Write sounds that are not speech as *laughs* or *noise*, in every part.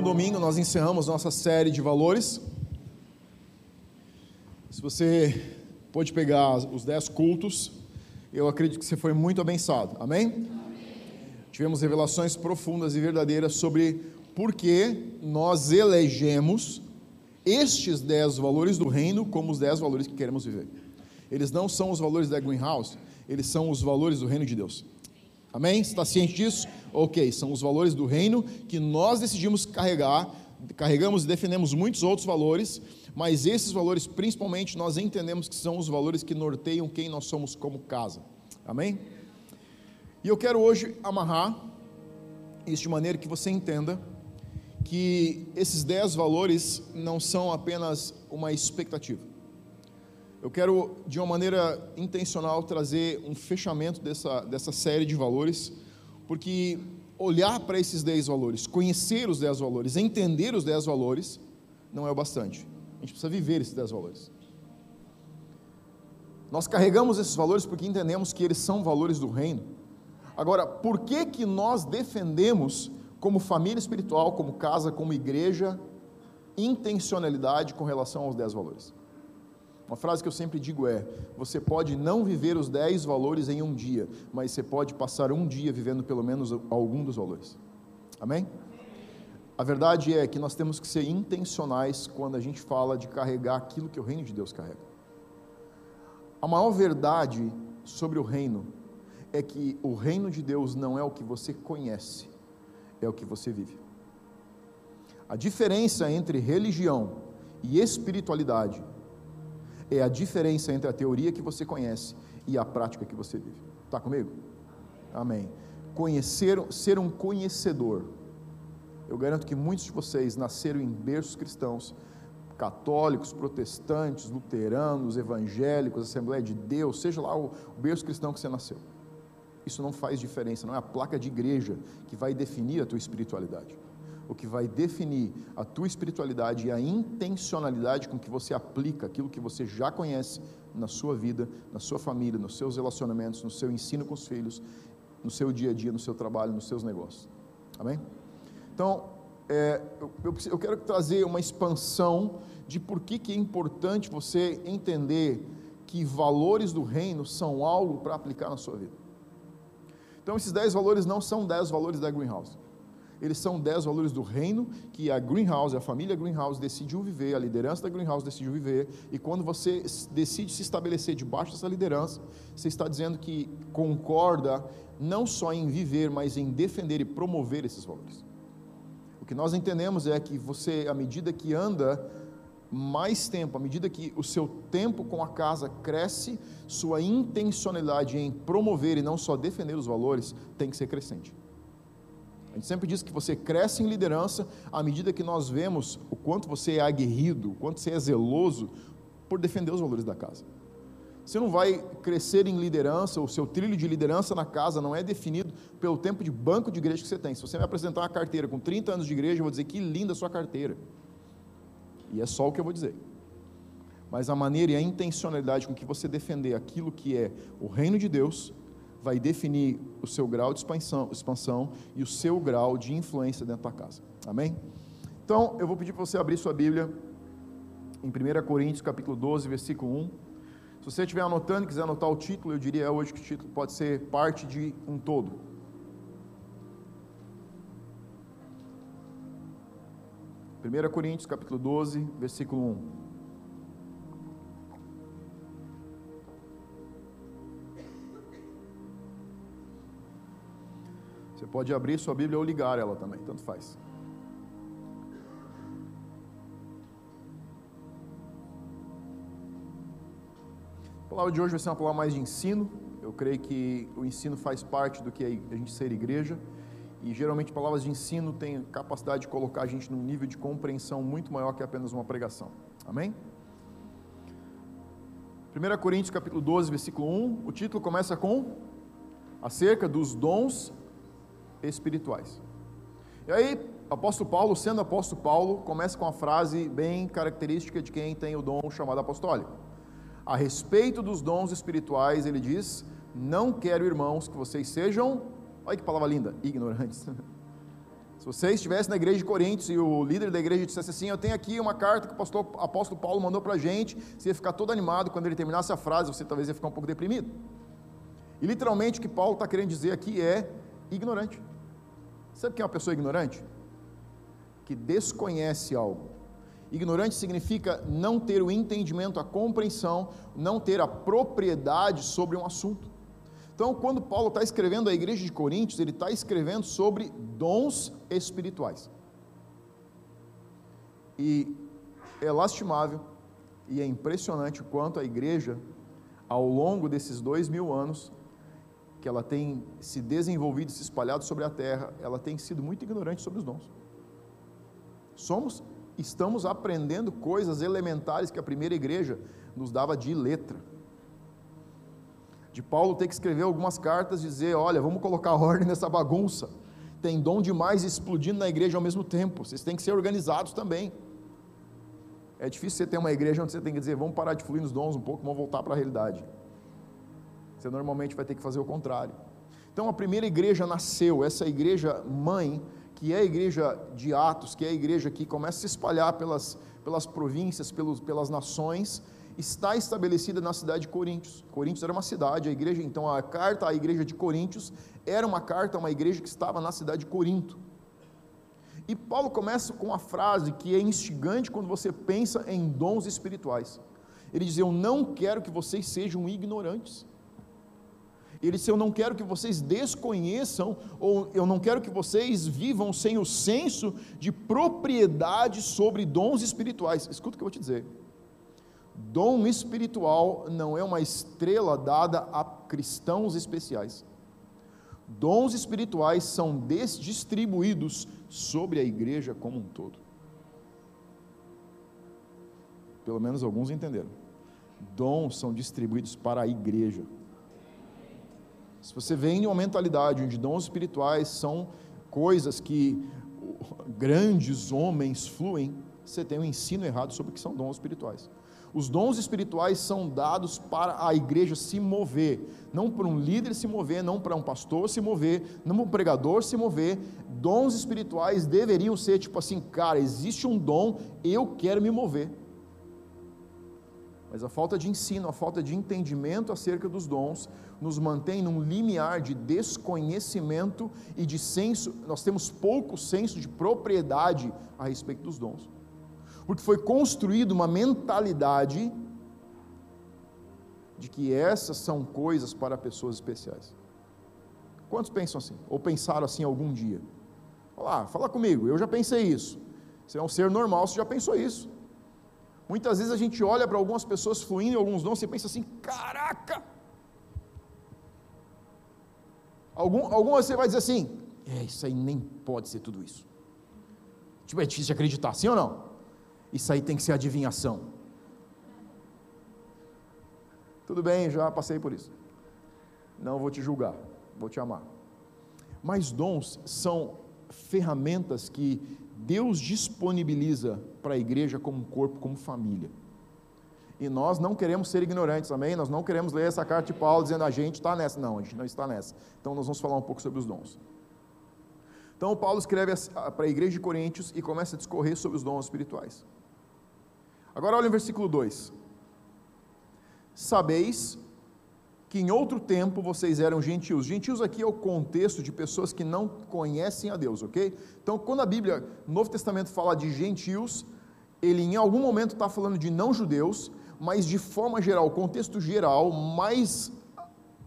último domingo nós encerramos nossa série de valores. Se você pode pegar os dez cultos, eu acredito que você foi muito abençoado. Amém? Amém? Tivemos revelações profundas e verdadeiras sobre por que nós elegemos estes dez valores do reino como os dez valores que queremos viver. Eles não são os valores da Greenhouse, eles são os valores do reino de Deus. Amém? Está ciente disso? Ok, são os valores do reino que nós decidimos carregar, carregamos e defendemos muitos outros valores, mas esses valores, principalmente, nós entendemos que são os valores que norteiam quem nós somos como casa. Amém? E eu quero hoje amarrar isso de maneira que você entenda que esses dez valores não são apenas uma expectativa. Eu quero, de uma maneira intencional, trazer um fechamento dessa, dessa série de valores, porque olhar para esses 10 valores, conhecer os 10 valores, entender os 10 valores, não é o bastante. A gente precisa viver esses 10 valores. Nós carregamos esses valores porque entendemos que eles são valores do reino. Agora, por que que nós defendemos como família espiritual, como casa, como igreja, intencionalidade com relação aos 10 valores? Uma frase que eu sempre digo é: você pode não viver os 10 valores em um dia, mas você pode passar um dia vivendo pelo menos algum dos valores. Amém? A verdade é que nós temos que ser intencionais quando a gente fala de carregar aquilo que o reino de Deus carrega. A maior verdade sobre o reino é que o reino de Deus não é o que você conhece, é o que você vive. A diferença entre religião e espiritualidade é a diferença entre a teoria que você conhece e a prática que você vive. Está comigo? Amém. Conhecer, ser um conhecedor. Eu garanto que muitos de vocês nasceram em berços cristãos, católicos, protestantes, luteranos, evangélicos, Assembleia de Deus, seja lá o berço cristão que você nasceu. Isso não faz diferença, não é a placa de igreja que vai definir a tua espiritualidade o que vai definir a tua espiritualidade e a intencionalidade com que você aplica aquilo que você já conhece na sua vida, na sua família, nos seus relacionamentos, no seu ensino com os filhos, no seu dia a dia, no seu trabalho, nos seus negócios. Amém? Então, é, eu, eu, quero trazer uma expansão de por que, que é importante você entender que valores do reino são algo para aplicar na sua vida. Então, esses 10 valores não são 10 valores da Greenhouse eles são 10 valores do reino que a Greenhouse, a família Greenhouse decidiu viver, a liderança da Greenhouse decidiu viver, e quando você decide se estabelecer debaixo dessa liderança, você está dizendo que concorda não só em viver, mas em defender e promover esses valores. O que nós entendemos é que você, à medida que anda mais tempo, à medida que o seu tempo com a casa cresce, sua intencionalidade em promover e não só defender os valores tem que ser crescente. A gente sempre diz que você cresce em liderança à medida que nós vemos o quanto você é aguerrido, o quanto você é zeloso por defender os valores da casa. Você não vai crescer em liderança, o seu trilho de liderança na casa não é definido pelo tempo de banco de igreja que você tem. Se você me apresentar uma carteira com 30 anos de igreja, eu vou dizer que linda a sua carteira. E é só o que eu vou dizer. Mas a maneira e a intencionalidade com que você defender aquilo que é o reino de Deus vai definir o seu grau de expansão, expansão e o seu grau de influência dentro da casa. Amém? Então, eu vou pedir para você abrir sua Bíblia em 1 Coríntios, capítulo 12, versículo 1. Se você estiver anotando e quiser anotar o título, eu diria hoje que o título pode ser parte de um todo. 1 Coríntios, capítulo 12, versículo 1. Pode abrir sua Bíblia ou ligar ela também, tanto faz. A palavra de hoje vai ser uma palavra mais de ensino. Eu creio que o ensino faz parte do que é a gente ser igreja. E geralmente palavras de ensino têm capacidade de colocar a gente num nível de compreensão muito maior que apenas uma pregação. Amém? 1 Coríntios capítulo 12, versículo 1, o título começa com acerca dos dons espirituais. E aí, apóstolo Paulo, sendo apóstolo Paulo, começa com uma frase bem característica de quem tem o dom chamado apostólico. A respeito dos dons espirituais, ele diz: Não quero, irmãos, que vocês sejam, olha que palavra linda, ignorantes. *laughs* Se você estivesse na igreja de Coríntios e o líder da igreja dissesse assim: Eu tenho aqui uma carta que o apóstolo, apóstolo Paulo mandou para a gente, você ia ficar todo animado. Quando ele terminasse a frase, você talvez ia ficar um pouco deprimido. E literalmente o que Paulo está querendo dizer aqui é ignorante. Sabe o que é uma pessoa ignorante? Que desconhece algo. Ignorante significa não ter o entendimento, a compreensão, não ter a propriedade sobre um assunto. Então, quando Paulo está escrevendo à igreja de Coríntios, ele está escrevendo sobre dons espirituais. E é lastimável e é impressionante o quanto a igreja, ao longo desses dois mil anos, que ela tem se desenvolvido e se espalhado sobre a terra, ela tem sido muito ignorante sobre os dons. Somos, estamos aprendendo coisas elementares que a primeira igreja nos dava de letra de Paulo ter que escrever algumas cartas, dizer: olha, vamos colocar *laughs* ordem nessa bagunça. Tem dom demais explodindo na igreja ao mesmo tempo, vocês têm que ser organizados também. É difícil você ter uma igreja onde você tem que dizer: vamos parar de fluir nos dons um pouco, vamos voltar para a realidade. Você normalmente vai ter que fazer o contrário. Então a primeira igreja nasceu, essa igreja mãe, que é a igreja de Atos, que é a igreja que começa a se espalhar pelas, pelas províncias, pelos, pelas nações, está estabelecida na cidade de Coríntios. Coríntios era uma cidade, a igreja, então a carta à igreja de Coríntios era uma carta a uma igreja que estava na cidade de Corinto. E Paulo começa com uma frase que é instigante quando você pensa em dons espirituais. Ele diz: Eu não quero que vocês sejam ignorantes. Ele diz: Eu não quero que vocês desconheçam, ou eu não quero que vocês vivam sem o senso de propriedade sobre dons espirituais. Escuta o que eu vou te dizer. Dom espiritual não é uma estrela dada a cristãos especiais. Dons espirituais são distribuídos sobre a igreja como um todo. Pelo menos alguns entenderam. Dons são distribuídos para a igreja. Se você vem em uma mentalidade onde dons espirituais são coisas que grandes homens fluem, você tem um ensino errado sobre o que são dons espirituais. Os dons espirituais são dados para a igreja se mover, não para um líder se mover, não para um pastor se mover, não para um pregador se mover. Dons espirituais deveriam ser tipo assim, cara, existe um dom, eu quero me mover. Mas a falta de ensino, a falta de entendimento acerca dos dons, nos mantém num limiar de desconhecimento e de senso, nós temos pouco senso de propriedade a respeito dos dons porque foi construída uma mentalidade de que essas são coisas para pessoas especiais. Quantos pensam assim? Ou pensaram assim algum dia? Olá, fala comigo, eu já pensei isso. Você é um ser normal, você já pensou isso. Muitas vezes a gente olha para algumas pessoas fluindo alguns dons e pensa assim: caraca! Algum, algum você vai dizer assim: é, isso aí nem pode ser tudo isso. Tipo, é difícil de acreditar, sim ou não? Isso aí tem que ser adivinhação. Tudo bem, já passei por isso. Não vou te julgar, vou te amar. Mas dons são ferramentas que Deus disponibiliza para a igreja como corpo, como família. E nós não queremos ser ignorantes, amém? Nós não queremos ler essa carta de Paulo dizendo a gente está nessa. Não, a gente não está nessa. Então nós vamos falar um pouco sobre os dons. Então Paulo escreve para a igreja de Coríntios e começa a discorrer sobre os dons espirituais. Agora olha o versículo 2. Sabeis que em outro tempo vocês eram gentios. Gentios aqui é o contexto de pessoas que não conhecem a Deus, ok? Então, quando a Bíblia, no Novo Testamento, fala de gentios, ele em algum momento está falando de não-judeus, mas de forma geral, o contexto geral mais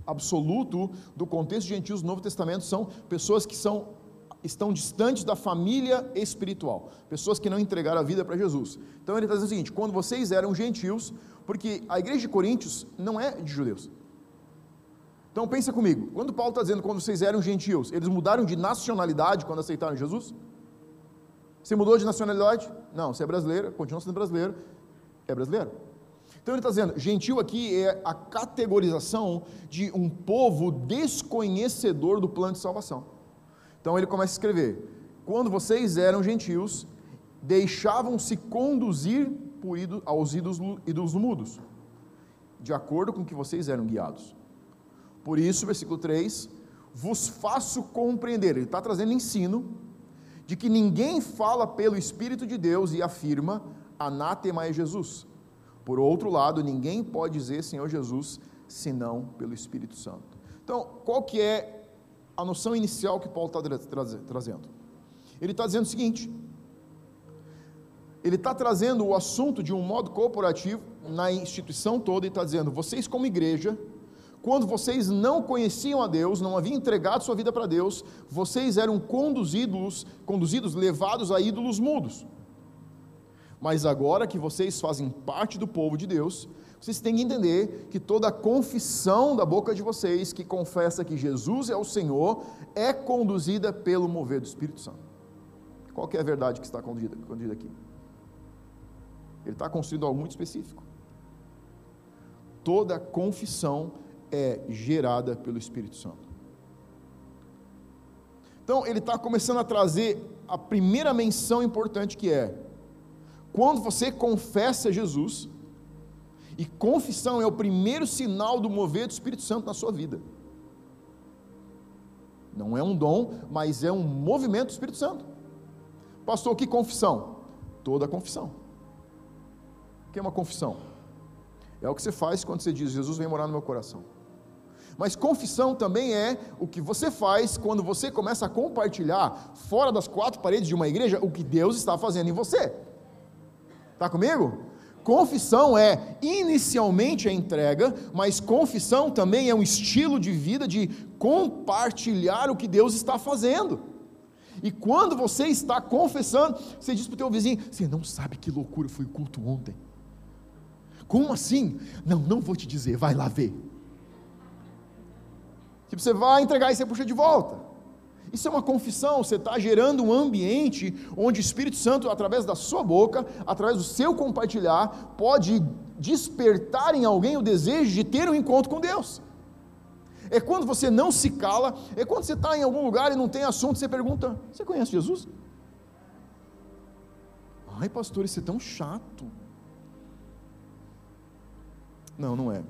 absoluto do contexto de gentios do Novo Testamento são pessoas que são estão distantes da família espiritual, pessoas que não entregaram a vida para Jesus. Então ele está dizendo o seguinte: quando vocês eram gentios, porque a igreja de Coríntios não é de judeus. Então pensa comigo, quando Paulo está dizendo quando vocês eram gentios, eles mudaram de nacionalidade quando aceitaram Jesus? Você mudou de nacionalidade? Não, você é brasileiro, continua sendo brasileiro, é brasileiro. Então ele está dizendo, gentil aqui é a categorização de um povo desconhecedor do plano de salvação. Então ele começa a escrever: Quando vocês eram gentios, deixavam-se conduzir por ídolo, aos ídolos, ídolos mudos, de acordo com que vocês eram guiados. Por isso, versículo 3: Vos faço compreender. Ele está trazendo ensino, de que ninguém fala pelo Espírito de Deus e afirma: anátema é Jesus. Por outro lado, ninguém pode dizer Senhor Jesus senão pelo Espírito Santo. Então, qual que é a noção inicial que Paulo está trazendo? Ele está dizendo o seguinte: ele está trazendo o assunto de um modo corporativo na instituição toda e está dizendo: vocês, como igreja, quando vocês não conheciam a Deus, não haviam entregado sua vida para Deus, vocês eram conduzidos, conduzidos, levados a ídolos mudos. Mas agora que vocês fazem parte do povo de Deus, vocês têm que entender que toda a confissão da boca de vocês, que confessa que Jesus é o Senhor, é conduzida pelo mover do Espírito Santo. Qual é a verdade que está conduzida, conduzida aqui? Ele está construindo algo muito específico. Toda confissão é gerada pelo Espírito Santo. Então, ele está começando a trazer a primeira menção importante que é: quando você confessa Jesus, e confissão é o primeiro sinal do mover do Espírito Santo na sua vida. Não é um dom, mas é um movimento do Espírito Santo. Pastor, que confissão? Toda confissão. O que é uma confissão? É o que você faz quando você diz: Jesus vem morar no meu coração. Mas confissão também é o que você faz quando você começa a compartilhar, fora das quatro paredes de uma igreja, o que Deus está fazendo em você. Está comigo? Confissão é inicialmente a entrega, mas confissão também é um estilo de vida de compartilhar o que Deus está fazendo. E quando você está confessando, você diz para o teu vizinho: você não sabe que loucura foi o culto ontem. Como assim? Não, não vou te dizer, vai lá ver. Tipo, você vai entregar e você puxa de volta. Isso é uma confissão, você está gerando um ambiente onde o Espírito Santo, através da sua boca, através do seu compartilhar, pode despertar em alguém o desejo de ter um encontro com Deus. É quando você não se cala, é quando você está em algum lugar e não tem assunto, você pergunta: Você conhece Jesus? Ai, pastor, isso é tão chato. Não, não é.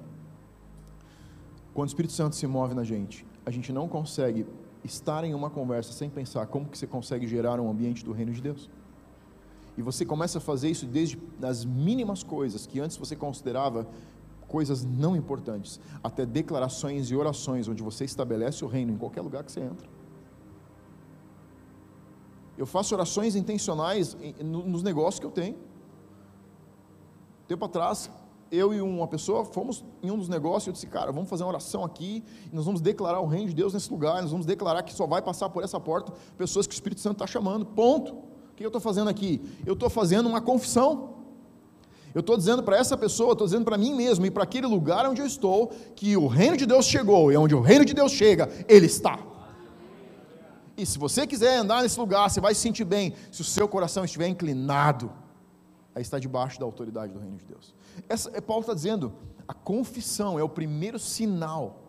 Quando o Espírito Santo se move na gente, a gente não consegue estar em uma conversa sem pensar como que você consegue gerar um ambiente do reino de Deus. E você começa a fazer isso desde as mínimas coisas que antes você considerava coisas não importantes, até declarações e orações onde você estabelece o reino em qualquer lugar que você entra. Eu faço orações intencionais nos negócios que eu tenho. Tempo atrás, eu e uma pessoa fomos em um dos negócios, eu disse, cara, vamos fazer uma oração aqui, nós vamos declarar o reino de Deus nesse lugar, nós vamos declarar que só vai passar por essa porta pessoas que o Espírito Santo está chamando, ponto. O que eu estou fazendo aqui? Eu estou fazendo uma confissão. Eu estou dizendo para essa pessoa, estou dizendo para mim mesmo e para aquele lugar onde eu estou, que o reino de Deus chegou, e onde o reino de Deus chega, ele está. E se você quiser andar nesse lugar, você vai se sentir bem, se o seu coração estiver inclinado a estar debaixo da autoridade do reino de Deus. Essa, é, Paulo está dizendo, a confissão é o primeiro sinal,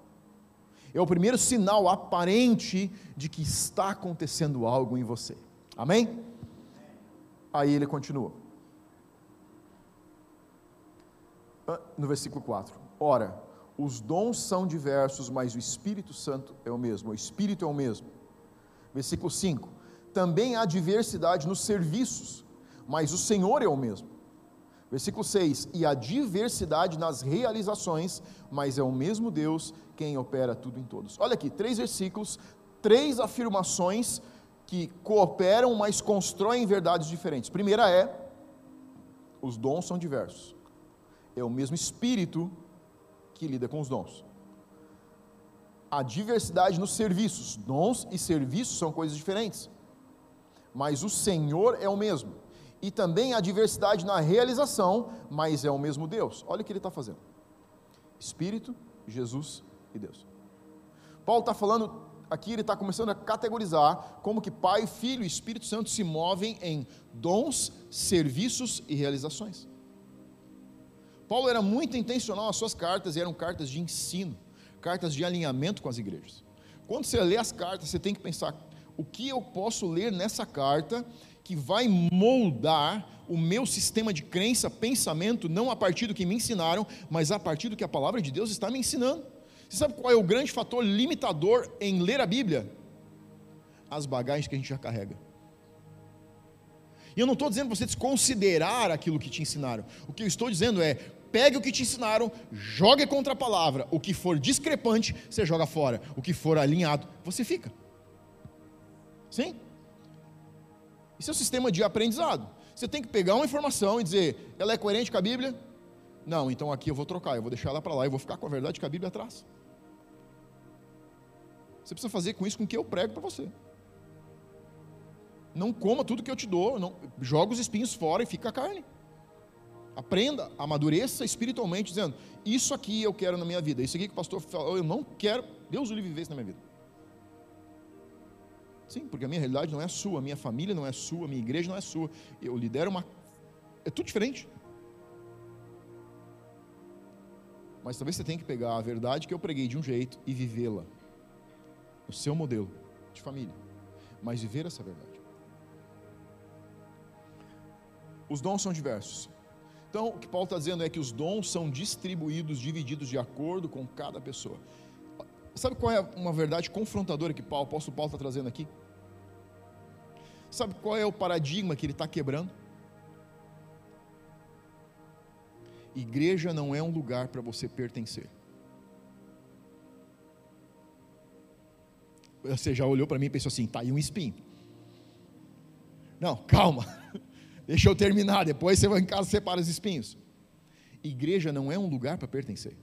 é o primeiro sinal aparente de que está acontecendo algo em você. Amém? Aí ele continua. Ah, no versículo 4: Ora, os dons são diversos, mas o Espírito Santo é o mesmo, o Espírito é o mesmo. Versículo 5: Também há diversidade nos serviços, mas o Senhor é o mesmo. Versículo 6: E a diversidade nas realizações, mas é o mesmo Deus quem opera tudo em todos. Olha aqui, três versículos, três afirmações que cooperam, mas constroem verdades diferentes. Primeira é: os dons são diversos. É o mesmo Espírito que lida com os dons. A diversidade nos serviços, dons e serviços são coisas diferentes. Mas o Senhor é o mesmo e também a diversidade na realização, mas é o mesmo Deus. Olha o que ele está fazendo: Espírito, Jesus e Deus. Paulo está falando aqui, ele está começando a categorizar como que Pai, Filho e Espírito Santo se movem em dons, serviços e realizações. Paulo era muito intencional as suas cartas, eram cartas de ensino, cartas de alinhamento com as igrejas. Quando você lê as cartas, você tem que pensar: o que eu posso ler nessa carta que vai moldar o meu sistema de crença, pensamento, não a partir do que me ensinaram, mas a partir do que a palavra de Deus está me ensinando. Você sabe qual é o grande fator limitador em ler a Bíblia? As bagagens que a gente já carrega. E eu não estou dizendo você desconsiderar aquilo que te ensinaram. O que eu estou dizendo é: pegue o que te ensinaram, jogue contra a palavra. O que for discrepante, você joga fora. O que for alinhado, você fica. Sim? Isso é um sistema de aprendizado. Você tem que pegar uma informação e dizer: ela é coerente com a Bíblia? Não, então aqui eu vou trocar, eu vou deixar ela para lá e vou ficar com a verdade que a Bíblia traz. Você precisa fazer com isso com que eu prego para você. Não coma tudo que eu te dou, não, joga os espinhos fora e fica a carne. Aprenda, amadureça espiritualmente, dizendo: Isso aqui eu quero na minha vida, isso aqui que o pastor falou, eu não quero, Deus o livre viver isso na minha vida. Sim, porque a minha realidade não é a sua, a minha família não é a sua, a minha igreja não é a sua. Eu lidero uma. É tudo diferente. Mas talvez você tenha que pegar a verdade que eu preguei de um jeito e vivê-la. O seu modelo de família. Mas viver essa verdade. Os dons são diversos. Então, o que Paulo está dizendo é que os dons são distribuídos, divididos de acordo com cada pessoa. Sabe qual é uma verdade confrontadora que Paulo, o apóstolo Paulo está trazendo aqui? Sabe qual é o paradigma que ele está quebrando? Igreja não é um lugar para você pertencer. Você já olhou para mim e pensou assim: tá aí um espinho. Não, calma. *laughs* Deixa eu terminar, depois você vai em casa e separa os espinhos. Igreja não é um lugar para pertencer.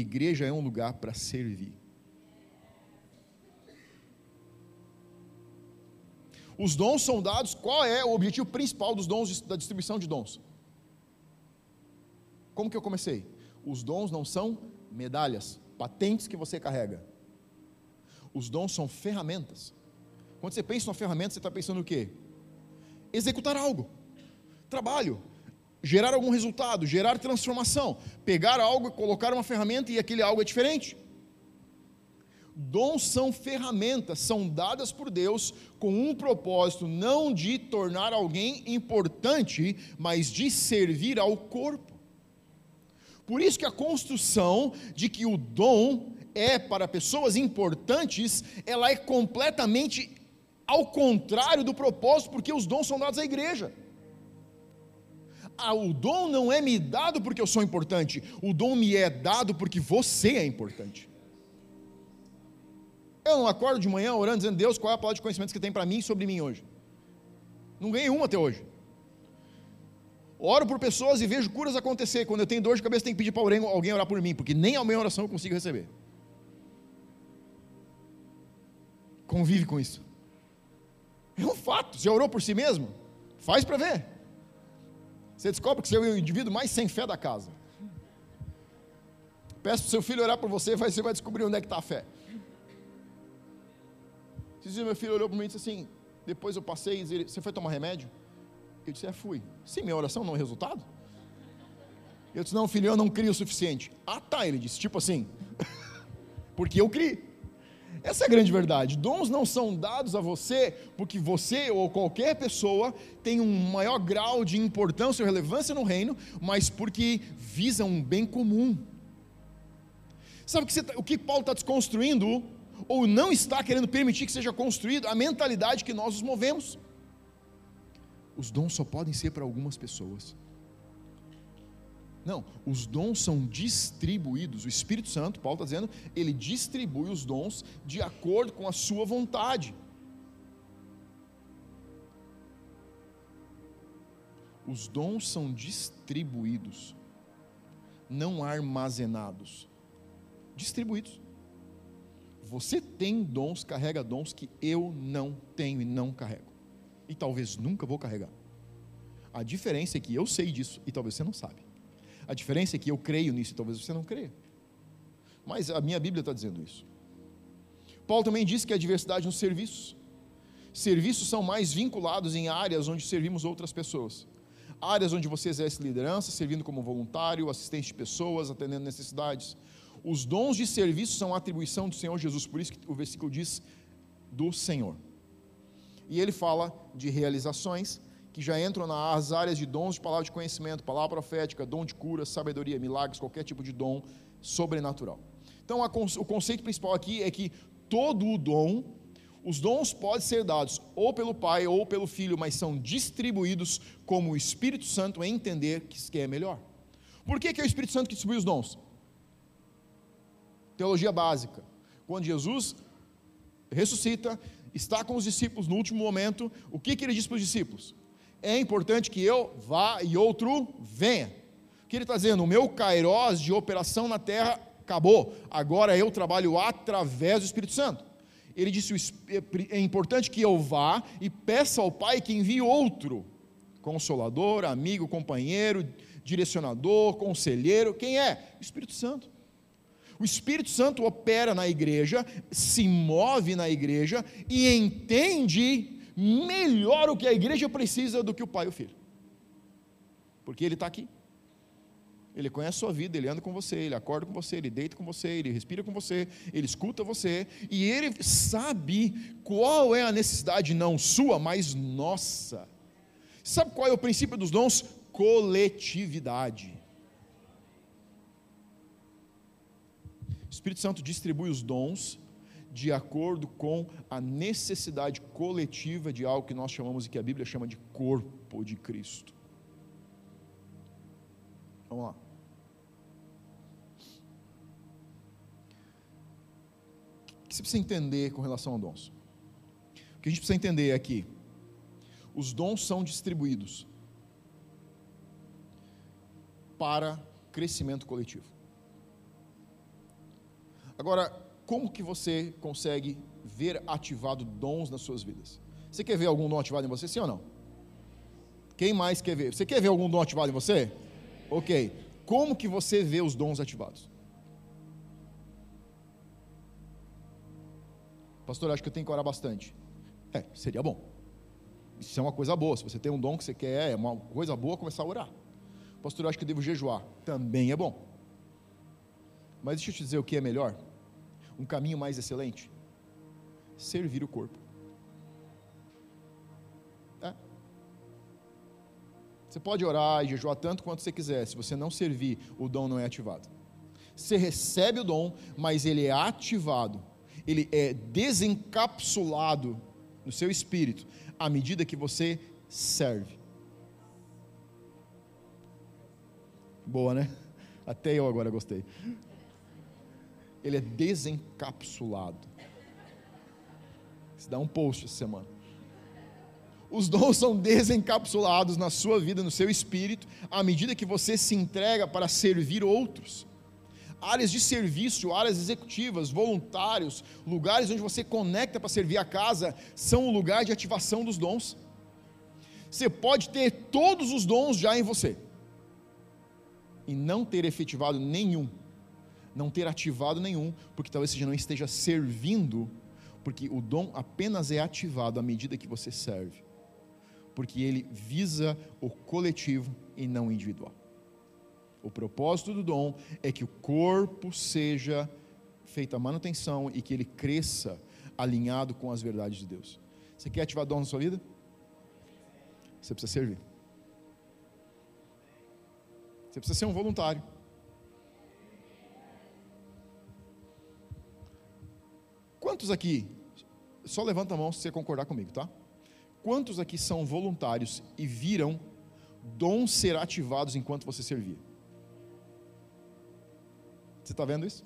Igreja é um lugar para servir. Os dons são dados, qual é o objetivo principal dos dons da distribuição de dons? Como que eu comecei? Os dons não são medalhas, patentes que você carrega. Os dons são ferramentas. Quando você pensa em uma ferramenta, você está pensando o quê? executar algo, trabalho, gerar algum resultado, gerar transformação, pegar algo e colocar uma ferramenta e aquele algo é diferente. Dons são ferramentas, são dadas por Deus com um propósito não de tornar alguém importante, mas de servir ao corpo. Por isso que a construção de que o dom é para pessoas importantes, ela é completamente ao contrário do propósito, porque os dons são dados à igreja. Ah, o dom não é me dado porque eu sou importante, o dom me é dado porque você é importante. Eu não acordo de manhã orando dizendo, Deus, qual é a palavra de conhecimento que tem para mim e sobre mim hoje? Não ganhei uma até hoje. Oro por pessoas e vejo curas acontecer. Quando eu tenho dor de cabeça, tenho que pedir para alguém orar por mim, porque nem a minha oração eu consigo receber. Convive com isso. É um fato. Você orou por si mesmo? Faz para ver. Você descobre que você é o indivíduo mais sem fé da casa. Peça para o seu filho orar por você, você vai descobrir onde é que está a fé. Esses dias meu filho olhou para mim e disse assim, depois eu passei e disse, você foi tomar remédio? Eu disse, é, fui. Sim, minha oração não é resultado? Eu disse, não, filho, eu não crio o suficiente. Ah, tá, ele disse, tipo assim, *laughs* porque eu criei. Essa é a grande verdade. Dons não são dados a você porque você ou qualquer pessoa tem um maior grau de importância ou relevância no reino, mas porque visam um bem comum. Sabe o que, tá, o que Paulo está desconstruindo? Ou não está querendo permitir que seja construído? A mentalidade que nós nos movemos. Os dons só podem ser para algumas pessoas. Não, os dons são distribuídos. O Espírito Santo, Paulo está dizendo, ele distribui os dons de acordo com a sua vontade. Os dons são distribuídos, não armazenados. Distribuídos. Você tem dons, carrega dons que eu não tenho e não carrego. E talvez nunca vou carregar. A diferença é que eu sei disso e talvez você não sabe. A diferença é que eu creio nisso e talvez você não creia. Mas a minha Bíblia está dizendo isso. Paulo também disse que a diversidade nos serviços. Serviços são mais vinculados em áreas onde servimos outras pessoas. Áreas onde você exerce liderança, servindo como voluntário, assistente de pessoas, atendendo necessidades. Os dons de serviço são atribuição do Senhor Jesus, por isso que o versículo diz do Senhor. E ele fala de realizações que já entram nas áreas de dons de palavra de conhecimento, palavra profética, dom de cura, sabedoria, milagres, qualquer tipo de dom sobrenatural. Então, a, o conceito principal aqui é que todo o dom, Os dons podem ser dados ou pelo Pai ou pelo Filho, mas são distribuídos como o Espírito Santo entender que é melhor. Por que, que é o Espírito Santo que distribui os dons? Teologia básica. Quando Jesus ressuscita, está com os discípulos no último momento, o que, que ele diz para os discípulos? É importante que eu vá e outro venha. O que ele está dizendo? O meu kairós de operação na terra acabou, agora eu trabalho através do Espírito Santo. Ele disse: é, é importante que eu vá e peça ao Pai que envie outro, consolador, amigo, companheiro, direcionador, conselheiro. Quem é? O Espírito Santo. O Espírito Santo opera na igreja, se move na igreja e entende melhor o que a igreja precisa do que o pai e o filho. Porque ele está aqui. Ele conhece a sua vida, ele anda com você, ele acorda com você, ele deita com você, ele respira com você, ele escuta você, e ele sabe qual é a necessidade, não sua, mas nossa. Sabe qual é o princípio dos dons? Coletividade. O Espírito Santo distribui os dons de acordo com a necessidade coletiva de algo que nós chamamos e que a Bíblia chama de corpo de Cristo. Vamos lá. O que você precisa entender com relação a dons? O que a gente precisa entender é que os dons são distribuídos para crescimento coletivo. Agora, como que você consegue ver ativado dons nas suas vidas? Você quer ver algum dom ativado em você, sim ou não? Quem mais quer ver? Você quer ver algum dom ativado em você? Ok. Como que você vê os dons ativados? Pastor, acho que eu tenho que orar bastante. É, seria bom. Isso é uma coisa boa. Se você tem um dom que você quer, é uma coisa boa começar a orar. Pastor, acho que eu devo jejuar. Também é bom. Mas deixa eu te dizer o que é melhor um caminho mais excelente? Servir o corpo. É. Você pode orar e jejuar tanto quanto você quiser, se você não servir, o dom não é ativado. Você recebe o dom, mas ele é ativado, ele é desencapsulado no seu espírito à medida que você serve. Boa, né? Até eu agora gostei ele é desencapsulado. Se dá um post essa semana. Os dons são desencapsulados na sua vida, no seu espírito, à medida que você se entrega para servir outros. Áreas de serviço, áreas executivas, voluntários, lugares onde você conecta para servir a casa, são o lugar de ativação dos dons. Você pode ter todos os dons já em você e não ter efetivado nenhum não ter ativado nenhum, porque talvez você não esteja servindo, porque o dom apenas é ativado à medida que você serve, porque ele visa o coletivo e não o individual. O propósito do dom é que o corpo seja feita a manutenção e que ele cresça alinhado com as verdades de Deus. Você quer ativar dom na sua vida? Você precisa servir. Você precisa ser um voluntário. Quantos aqui, só levanta a mão se você concordar comigo, tá? Quantos aqui são voluntários e viram dons ser ativados enquanto você servia? Você está vendo isso?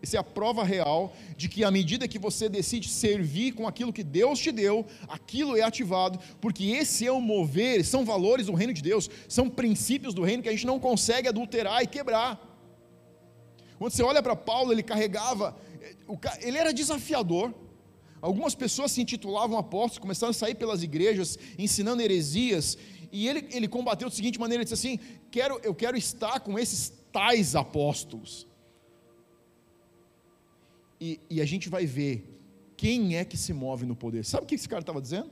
Essa é a prova real de que à medida que você decide servir com aquilo que Deus te deu, aquilo é ativado, porque esse é o mover, são valores do reino de Deus, são princípios do reino que a gente não consegue adulterar e quebrar. Quando você olha para Paulo, ele carregava ele era desafiador. Algumas pessoas se intitulavam apóstolos, começaram a sair pelas igrejas, ensinando heresias, e ele, ele combateu da seguinte maneira: ele disse assim, quero, eu quero estar com esses tais apóstolos. E, e a gente vai ver quem é que se move no poder. Sabe o que esse cara estava dizendo?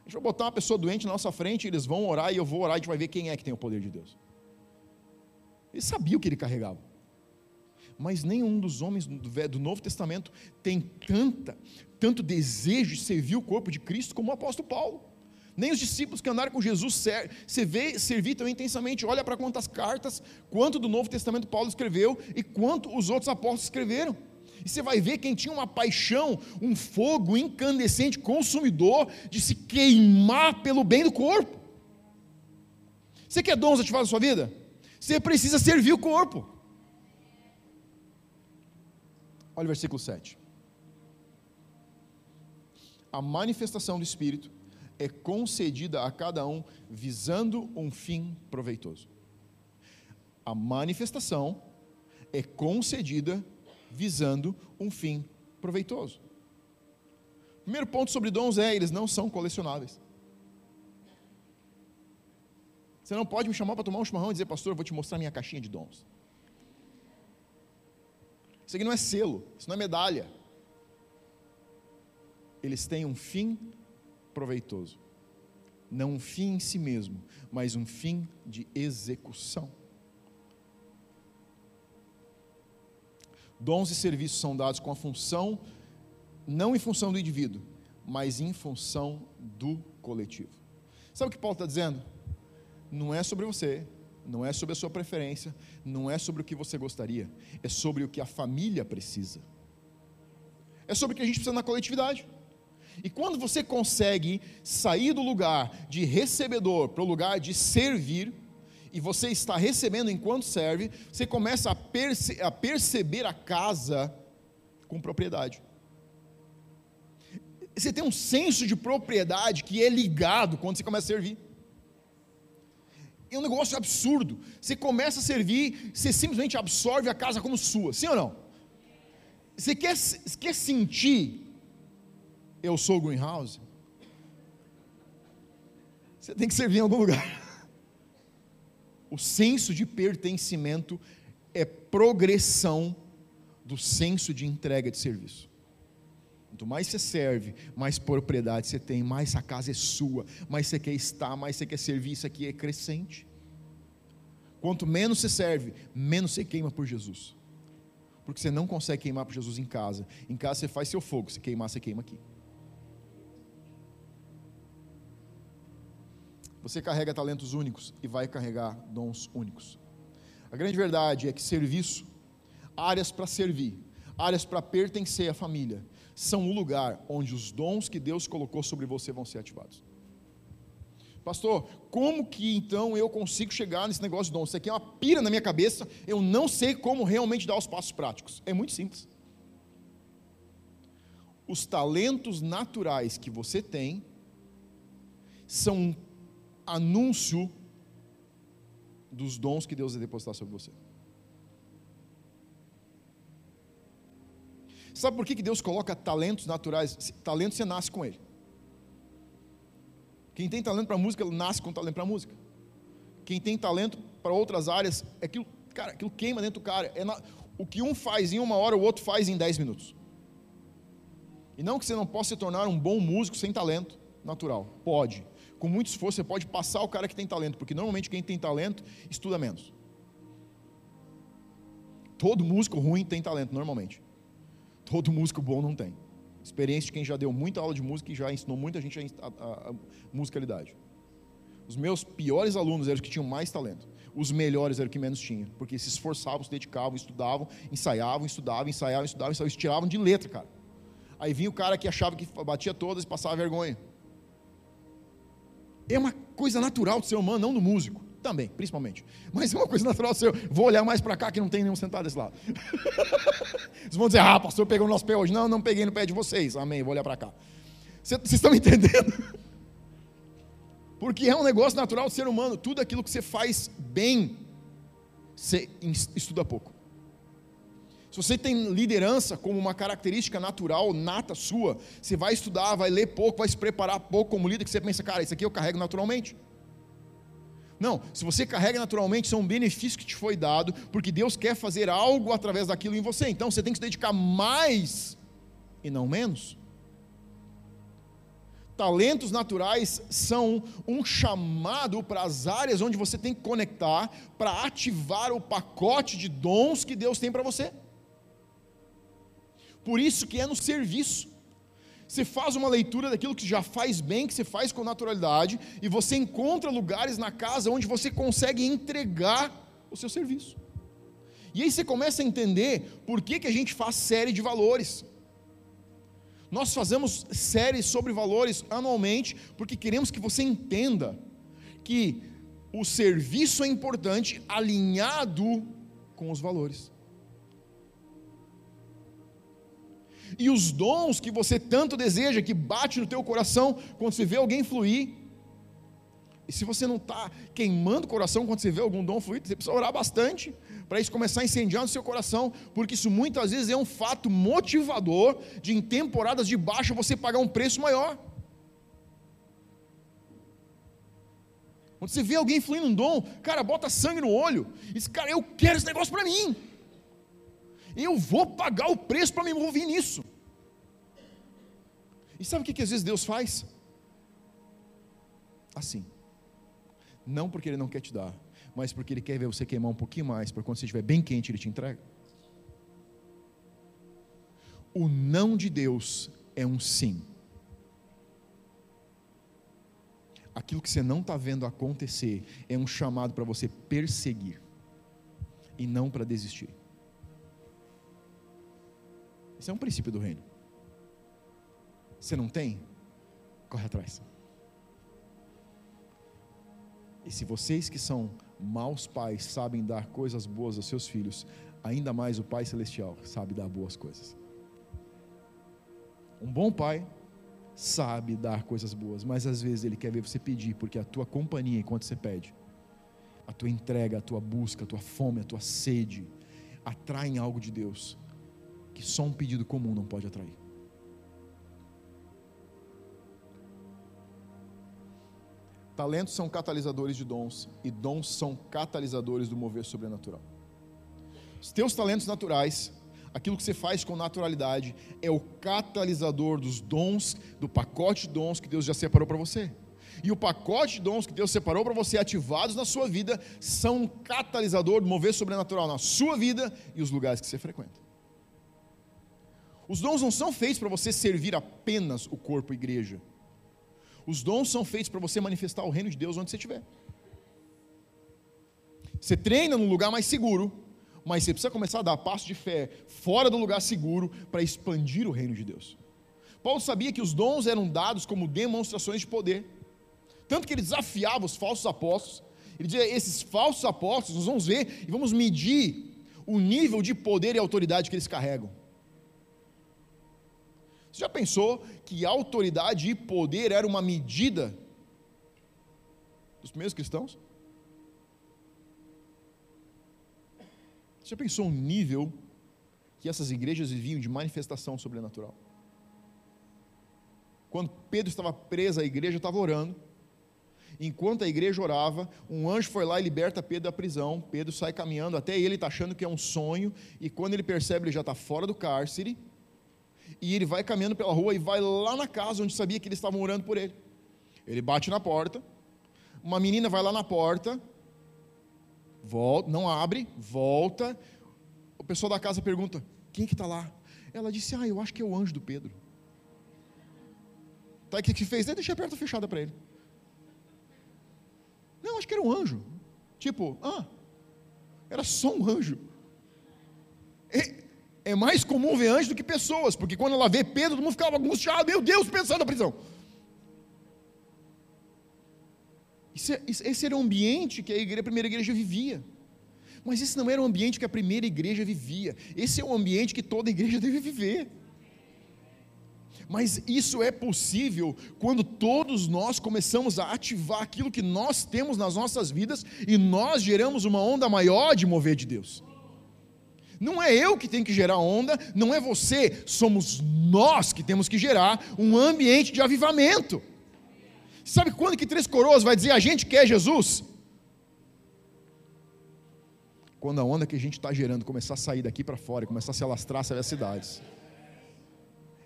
A gente vai botar uma pessoa doente na nossa frente, eles vão orar e eu vou orar, e a gente vai ver quem é que tem o poder de Deus. Ele sabia o que ele carregava mas nenhum dos homens do Novo Testamento tem tanta, tanto desejo de servir o corpo de Cristo como o apóstolo Paulo. Nem os discípulos que andaram com Jesus você vê servir tão intensamente. Olha para quantas cartas, quanto do Novo Testamento Paulo escreveu e quanto os outros apóstolos escreveram. E você vai ver quem tinha uma paixão, um fogo incandescente, consumidor, de se queimar pelo bem do corpo. Você quer dons ativados na sua vida? Você precisa servir o corpo. Olha o versículo 7. A manifestação do Espírito é concedida a cada um visando um fim proveitoso. A manifestação é concedida visando um fim proveitoso. Primeiro ponto sobre dons é: eles não são colecionáveis. Você não pode me chamar para tomar um chimarrão e dizer, pastor, eu vou te mostrar minha caixinha de dons. Isso aqui não é selo, isso não é medalha. Eles têm um fim proveitoso. Não um fim em si mesmo, mas um fim de execução. Dons e serviços são dados com a função, não em função do indivíduo, mas em função do coletivo. Sabe o que Paulo está dizendo? Não é sobre você, não é sobre a sua preferência, não é sobre o que você gostaria, é sobre o que a família precisa. É sobre o que a gente precisa na coletividade. E quando você consegue sair do lugar de recebedor para o lugar de servir, e você está recebendo enquanto serve, você começa a, perce a perceber a casa com propriedade. Você tem um senso de propriedade que é ligado quando você começa a servir. É um negócio absurdo. Você começa a servir, você simplesmente absorve a casa como sua, sim ou não? Você quer, quer sentir eu sou o greenhouse, você tem que servir em algum lugar. *laughs* O senso de pertencimento é progressão do senso de entrega de serviço. Quanto mais você serve, mais propriedade você tem, mais a casa é sua, mais você quer estar, mais você quer servir, isso aqui é crescente. Quanto menos você serve, menos você queima por Jesus. Porque você não consegue queimar por Jesus em casa. Em casa você faz seu fogo, se queimar, você queima aqui. Você carrega talentos únicos e vai carregar dons únicos. A grande verdade é que serviço, áreas para servir, áreas para pertencer à família, são o lugar onde os dons que Deus colocou sobre você vão ser ativados. Pastor, como que então eu consigo chegar nesse negócio de dons? Isso aqui é uma pira na minha cabeça, eu não sei como realmente dar os passos práticos. É muito simples. Os talentos naturais que você tem são anúncio dos dons que Deus vai depositar sobre você. Sabe por que Deus coloca talentos naturais? Talento você nasce com ele. Quem tem talento para música, nasce com talento para música. Quem tem talento para outras áreas, é aquilo, cara, aquilo queima dentro do cara. É na, o que um faz em uma hora, o outro faz em dez minutos. E não que você não possa se tornar um bom músico sem talento natural. Pode com muito esforço, você pode passar o cara que tem talento, porque normalmente quem tem talento estuda menos. Todo músico ruim tem talento, normalmente. Todo músico bom não tem. Experiência de quem já deu muita aula de música e já ensinou muita gente a, a, a musicalidade. Os meus piores alunos eram os que tinham mais talento. Os melhores eram os que menos tinham, porque se esforçavam, se dedicavam, estudavam, ensaiavam, estudavam, ensaiavam, estudavam, ensaiavam, tiravam de letra, cara. Aí vinha o cara que achava que batia todas e passava vergonha. É uma coisa natural do ser humano, não do músico. Também, principalmente. Mas é uma coisa natural ser Vou olhar mais para cá que não tem nenhum sentado desse lado. *laughs* Vocês vão dizer, ah, pastor, pegou no nosso pé hoje. Não, não peguei no pé de vocês. Amém, vou olhar para cá. Vocês estão entendendo? *laughs* Porque é um negócio natural do ser humano. Tudo aquilo que você faz bem, você estuda pouco. Se você tem liderança como uma característica natural, nata sua, você vai estudar, vai ler pouco, vai se preparar pouco como líder, que você pensa, cara, isso aqui eu carrego naturalmente. Não, se você carrega naturalmente, isso é um benefício que te foi dado, porque Deus quer fazer algo através daquilo em você. Então você tem que se dedicar mais e não menos. Talentos naturais são um chamado para as áreas onde você tem que conectar para ativar o pacote de dons que Deus tem para você. Por isso que é no serviço. Você faz uma leitura daquilo que já faz bem, que você faz com naturalidade, e você encontra lugares na casa onde você consegue entregar o seu serviço. E aí você começa a entender por que, que a gente faz série de valores. Nós fazemos séries sobre valores anualmente porque queremos que você entenda que o serviço é importante alinhado com os valores. E os dons que você tanto deseja, que bate no teu coração quando você vê alguém fluir. E se você não está queimando o coração quando você vê algum dom fluir, você precisa orar bastante para isso começar a incendiar no seu coração, porque isso muitas vezes é um fato motivador de em temporadas de baixa você pagar um preço maior. Quando você vê alguém fluindo um dom, cara, bota sangue no olho, e diz, cara, eu quero esse negócio para mim. Eu vou pagar o preço para me envolver nisso. E sabe o que, que às vezes Deus faz? Assim. Não porque Ele não quer te dar, mas porque Ele quer ver você queimar um pouquinho mais, para quando você estiver bem quente, Ele te entrega. O não de Deus é um sim. Aquilo que você não está vendo acontecer é um chamado para você perseguir e não para desistir. Esse é um princípio do reino. Você não tem? Corre atrás. E se vocês que são maus pais sabem dar coisas boas aos seus filhos, ainda mais o Pai Celestial sabe dar boas coisas. Um bom pai sabe dar coisas boas, mas às vezes ele quer ver você pedir, porque a tua companhia enquanto você pede, a tua entrega, a tua busca, a tua fome, a tua sede, atraem algo de Deus que só um pedido comum não pode atrair. Talentos são catalisadores de dons e dons são catalisadores do mover sobrenatural. Os teus talentos naturais, aquilo que você faz com naturalidade, é o catalisador dos dons, do pacote de dons que Deus já separou para você. E o pacote de dons que Deus separou para você, ativados na sua vida, são um catalisador do mover sobrenatural na sua vida e os lugares que você frequenta. Os dons não são feitos para você servir apenas o corpo igreja. Os dons são feitos para você manifestar o reino de Deus onde você estiver. Você treina num lugar mais seguro, mas você precisa começar a dar passo de fé fora do lugar seguro para expandir o reino de Deus. Paulo sabia que os dons eram dados como demonstrações de poder, tanto que ele desafiava os falsos apóstolos. Ele dizia: esses falsos apóstolos, nós vamos ver e vamos medir o nível de poder e autoridade que eles carregam. Você já pensou que autoridade e poder era uma medida dos primeiros cristãos? Você já pensou o nível que essas igrejas viviam de manifestação sobrenatural? Quando Pedro estava preso, a igreja estava orando. Enquanto a igreja orava, um anjo foi lá e liberta Pedro da prisão. Pedro sai caminhando até ele, está achando que é um sonho. E quando ele percebe, ele já está fora do cárcere e ele vai caminhando pela rua e vai lá na casa onde sabia que eles estavam orando por ele. Ele bate na porta, uma menina vai lá na porta, volta, não abre, volta. O pessoal da casa pergunta: quem que está lá? Ela disse: Ah, eu acho que é o anjo do Pedro. Tá, o que que fez? Deixa a porta fechada para ele. Não, acho que era um anjo. Tipo, ah, era só um anjo. É mais comum ver anjos do que pessoas, porque quando ela vê Pedro, todo mundo ficava angustiado, meu Deus, saiu da prisão. É, esse era o ambiente que a, igreja, a primeira igreja vivia. Mas esse não era o ambiente que a primeira igreja vivia. Esse é o ambiente que toda igreja *laughs* deve viver. Mas isso é possível quando todos nós começamos a ativar aquilo que nós temos nas nossas vidas e nós geramos uma onda maior de mover de Deus. Não é eu que tenho que gerar onda, não é você, somos nós que temos que gerar um ambiente de avivamento. Sabe quando que Três Coroas vai dizer a gente quer Jesus? Quando a onda que a gente está gerando começar a sair daqui para fora, começar a se alastrar, sair as cidades.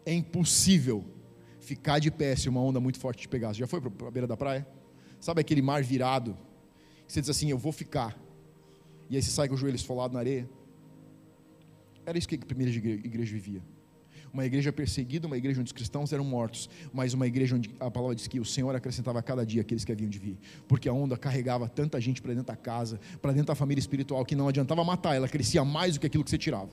É impossível ficar de pé se uma onda muito forte te pegar. Você já foi para a beira da praia? Sabe aquele mar virado? Você diz assim, eu vou ficar. E aí você sai com o joelho esfolado na areia. Era isso que a primeira igreja vivia. Uma igreja perseguida, uma igreja onde os cristãos eram mortos, mas uma igreja onde a palavra diz que o Senhor acrescentava a cada dia aqueles que haviam de vir, porque a onda carregava tanta gente para dentro da casa, para dentro da família espiritual, que não adiantava matar, ela crescia mais do que aquilo que você tirava.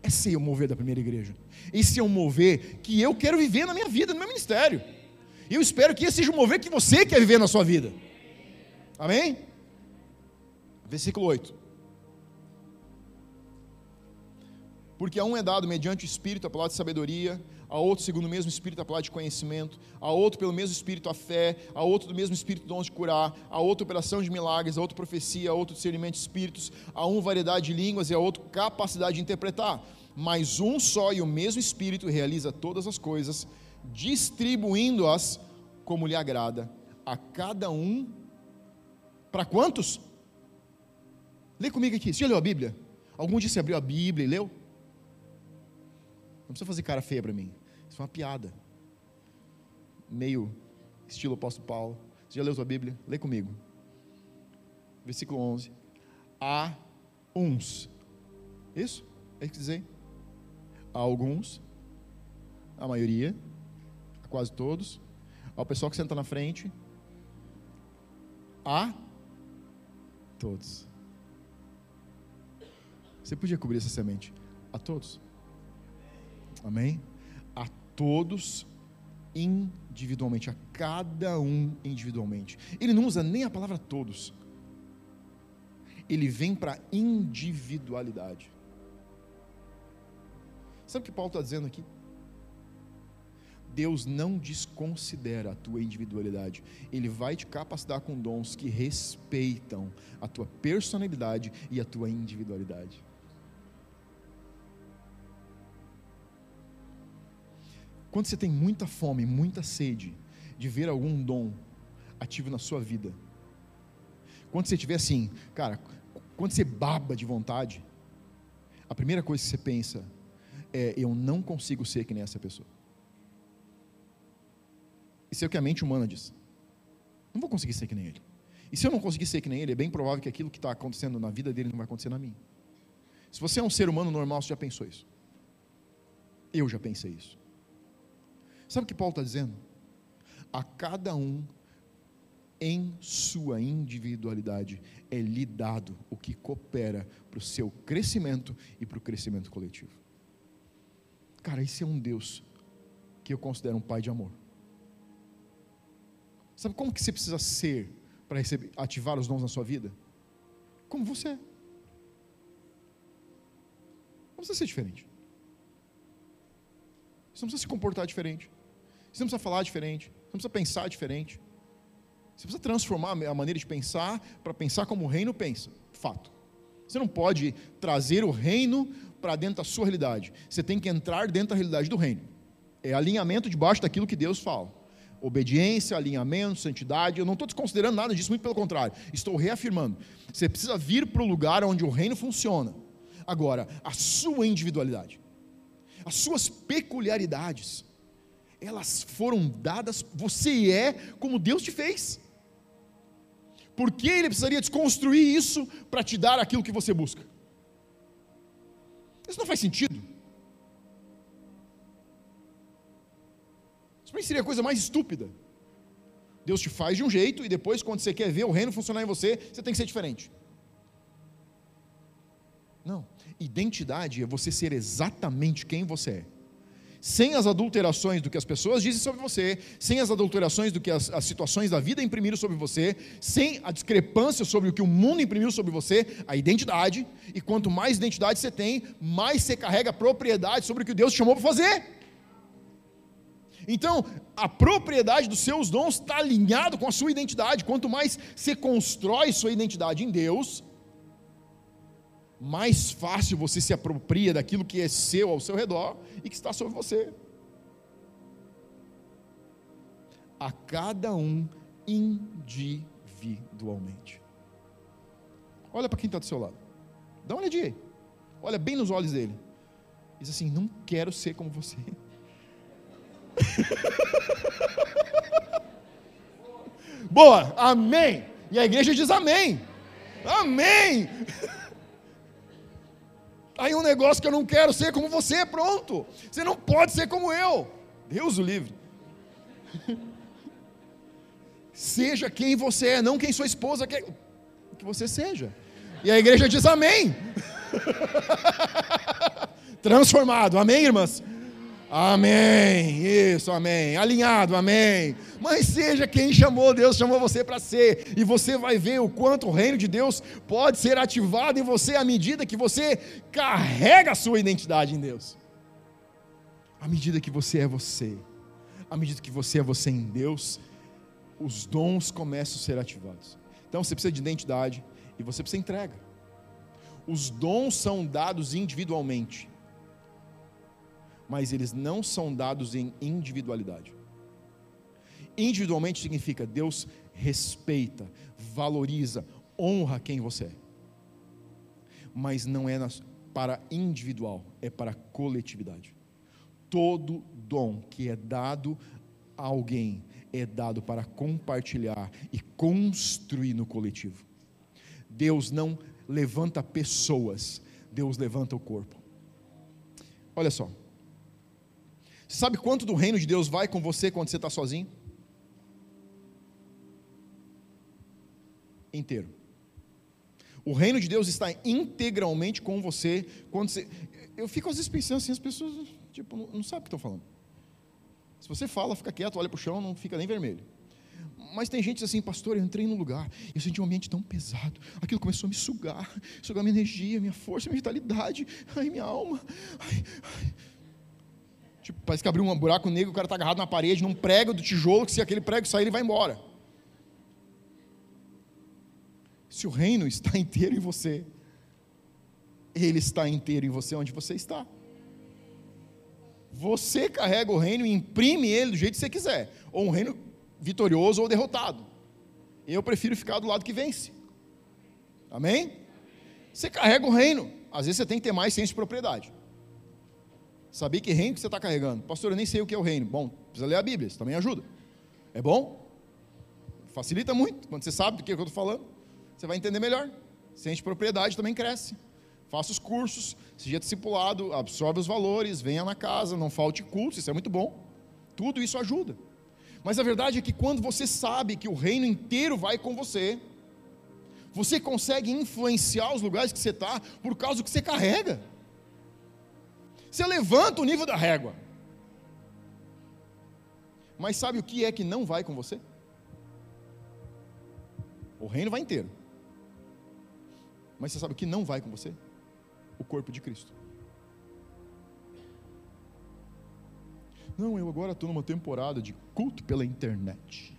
Esse é o mover da primeira igreja. Esse é o mover que eu quero viver na minha vida, no meu ministério. E eu espero que esse seja o mover que você quer viver na sua vida. Amém? Versículo 8. Porque a um é dado mediante o Espírito a palavra de sabedoria, a outro segundo o mesmo Espírito a palavra de conhecimento, a outro pelo mesmo Espírito a fé, a outro do mesmo Espírito dons de curar, a outro operação de milagres, a outro profecia, a outro discernimento de espíritos, a um variedade de línguas e a outro capacidade de interpretar. Mas um só e o mesmo Espírito realiza todas as coisas, distribuindo-as como lhe agrada, a cada um. Para quantos? Lê comigo aqui. Você já leu a Bíblia? Algum dia você abriu a Bíblia e leu? Não precisa fazer cara feia para mim. Isso é uma piada. Meio estilo apóstolo Paulo. Você já leu sua Bíblia? Lê comigo. Versículo 11. Há uns. Isso? É isso que dizer? Há alguns. A maioria. A quase todos. Ao pessoal que senta na frente. A todos. Você podia cobrir essa semente. A todos. Amém? A todos individualmente, a cada um individualmente. Ele não usa nem a palavra todos. Ele vem para individualidade. Sabe o que Paulo está dizendo aqui? Deus não desconsidera a tua individualidade. Ele vai te capacitar com dons que respeitam a tua personalidade e a tua individualidade. Quando você tem muita fome, muita sede de ver algum dom ativo na sua vida, quando você estiver assim, cara, quando você baba de vontade, a primeira coisa que você pensa é: eu não consigo ser que nem essa pessoa. Isso é o que a mente humana diz. Não vou conseguir ser que nem ele. E se eu não conseguir ser que nem ele, é bem provável que aquilo que está acontecendo na vida dele não vai acontecer na minha. Se você é um ser humano normal, você já pensou isso. Eu já pensei isso. Sabe o que Paulo está dizendo? A cada um, em sua individualidade, é lhe dado o que coopera para o seu crescimento e para o crescimento coletivo. Cara, esse é um Deus que eu considero um pai de amor. Sabe como que você precisa ser para receber, ativar os dons na sua vida? Como você é. Não precisa ser diferente. Você não precisa se comportar diferente. Você não precisa falar diferente, você não precisa pensar diferente. Você precisa transformar a maneira de pensar para pensar como o reino pensa. Fato. Você não pode trazer o reino para dentro da sua realidade. Você tem que entrar dentro da realidade do reino. É alinhamento debaixo daquilo que Deus fala. Obediência, alinhamento, santidade. Eu não estou desconsiderando nada disso, muito pelo contrário. Estou reafirmando. Você precisa vir para o lugar onde o reino funciona. Agora, a sua individualidade, as suas peculiaridades, elas foram dadas, você é como Deus te fez. Por que ele precisaria desconstruir isso para te dar aquilo que você busca? Isso não faz sentido. Isso seria a coisa mais estúpida. Deus te faz de um jeito e depois, quando você quer ver o reino funcionar em você, você tem que ser diferente. Não. Identidade é você ser exatamente quem você é sem as adulterações do que as pessoas dizem sobre você, sem as adulterações do que as, as, situações da vida imprimiram sobre você, sem a discrepância sobre o que o mundo imprimiu sobre você, a identidade, e quanto mais identidade você tem, mais você carrega propriedade sobre o que Deus te chamou para fazer. Então, a propriedade dos seus dons está alinhado com a sua identidade. Quanto mais você constrói sua identidade em Deus, mais fácil você se apropria daquilo que é seu ao seu redor e que está sobre você. A cada um individualmente. Olha para quem está do seu lado. Dá uma olhadinha. Olha bem nos olhos dele. Diz assim: Não quero ser como você. *laughs* Boa, amém. E a igreja diz amém. Amém. Aí um negócio que eu não quero ser como você, pronto. Você não pode ser como eu. Deus o livre. *laughs* seja quem você é, não quem sua esposa quer que você seja. E a igreja diz amém. *laughs* Transformado, amém, irmãs? Amém, isso, amém. Alinhado, amém. Mas seja quem chamou, Deus chamou você para ser, e você vai ver o quanto o reino de Deus pode ser ativado em você à medida que você carrega a sua identidade em Deus. À medida que você é você, à medida que você é você em Deus, os dons começam a ser ativados. Então você precisa de identidade e você precisa de entrega. Os dons são dados individualmente mas eles não são dados em individualidade. Individualmente significa Deus respeita, valoriza, honra quem você é. Mas não é para individual, é para coletividade. Todo dom que é dado a alguém é dado para compartilhar e construir no coletivo. Deus não levanta pessoas, Deus levanta o corpo. Olha só, você sabe quanto do reino de Deus vai com você quando você está sozinho? Inteiro. O reino de Deus está integralmente com você quando você. Eu fico às vezes pensando assim, as pessoas tipo, não, sabem o que estão falando. Se você fala, fica quieto, olha para o chão, não fica nem vermelho. Mas tem gente assim, pastor, eu entrei num lugar, eu senti um ambiente tão pesado, aquilo começou a me sugar, sugar minha energia, minha força, minha vitalidade, *laughs* ai, minha alma. Ai, ai. Tipo, parece que abriu um buraco negro, o cara está agarrado na parede, num prego do tijolo, que se aquele prego sair, ele vai embora. Se o reino está inteiro em você, ele está inteiro em você onde você está. Você carrega o reino e imprime ele do jeito que você quiser, ou um reino vitorioso ou derrotado. Eu prefiro ficar do lado que vence. Amém? Você carrega o reino. Às vezes você tem que ter mais senso de propriedade. Saber que reino que você está carregando. Pastor, eu nem sei o que é o reino. Bom, precisa ler a Bíblia, isso também ajuda. É bom? Facilita muito. Quando você sabe do que, que eu estou falando, você vai entender melhor. Sente propriedade também cresce. Faça os cursos, seja discipulado, absorve os valores, venha na casa, não falte culto, isso é muito bom. Tudo isso ajuda. Mas a verdade é que quando você sabe que o reino inteiro vai com você, você consegue influenciar os lugares que você está por causa do que você carrega. Você levanta o nível da régua. Mas sabe o que é que não vai com você? O reino vai inteiro. Mas você sabe o que não vai com você? O corpo de Cristo. Não, eu agora estou numa temporada de culto pela internet.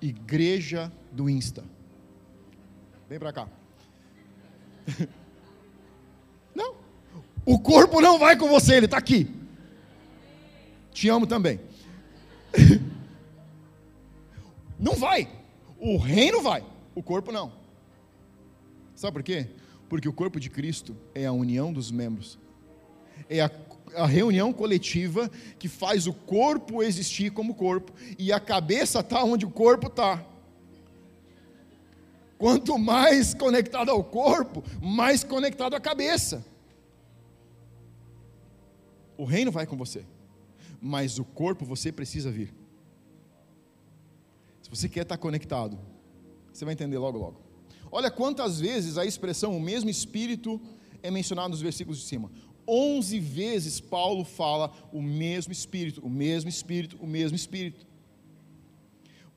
Igreja do Insta. Vem para cá. *laughs* O corpo não vai com você, ele está aqui. Te amo também. *laughs* Não vai. O reino vai, o corpo não. Sabe por quê? Porque o corpo de Cristo é a união dos membros. É a, a reunião coletiva que faz o corpo existir como corpo. E a cabeça está onde o corpo está. Quanto mais conectado ao corpo, mais conectado à cabeça. O reino vai com você, mas o corpo você precisa vir. Se você quer estar conectado, você vai entender logo, logo. Olha quantas vezes a expressão o mesmo espírito é mencionada nos versículos de cima. Onze vezes Paulo fala o mesmo espírito, o mesmo espírito, o mesmo espírito.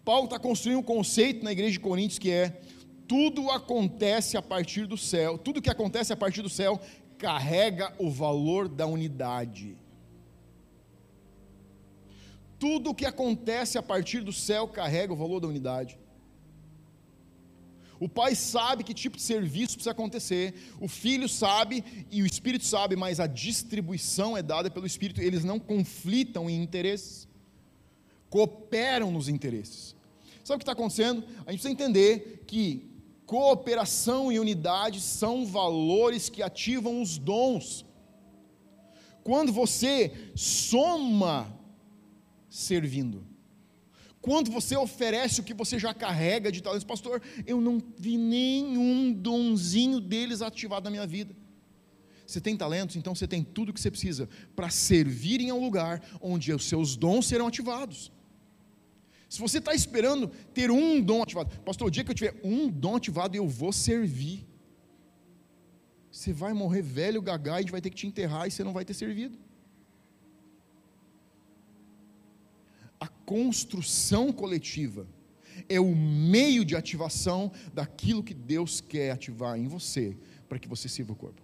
Paulo está construindo um conceito na igreja de Coríntios que é tudo acontece a partir do céu, tudo que acontece a partir do céu carrega o valor da unidade. Tudo o que acontece a partir do céu carrega o valor da unidade. O pai sabe que tipo de serviço precisa acontecer, o filho sabe e o espírito sabe, mas a distribuição é dada pelo espírito, eles não conflitam em interesses, cooperam nos interesses. Sabe o que está acontecendo? A gente precisa entender que cooperação e unidade são valores que ativam os dons. Quando você soma servindo, quando você oferece o que você já carrega de talentos, pastor, eu não vi nenhum donzinho deles ativado na minha vida. Você tem talentos, então você tem tudo o que você precisa para servir em um lugar onde os seus dons serão ativados. Se você está esperando ter um dom ativado, pastor, o dia que eu tiver um dom ativado, eu vou servir. Você vai morrer velho, gagá, e vai ter que te enterrar e você não vai ter servido. A construção coletiva é o meio de ativação daquilo que Deus quer ativar em você, para que você sirva o corpo.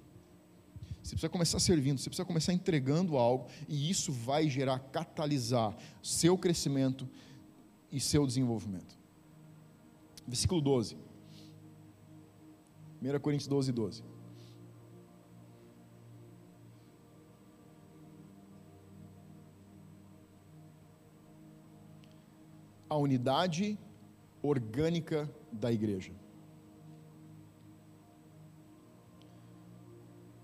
Você precisa começar servindo, você precisa começar entregando algo, e isso vai gerar, catalisar seu crescimento e seu desenvolvimento. Versículo 12. 1 Coríntios 12, 12. A unidade orgânica da igreja.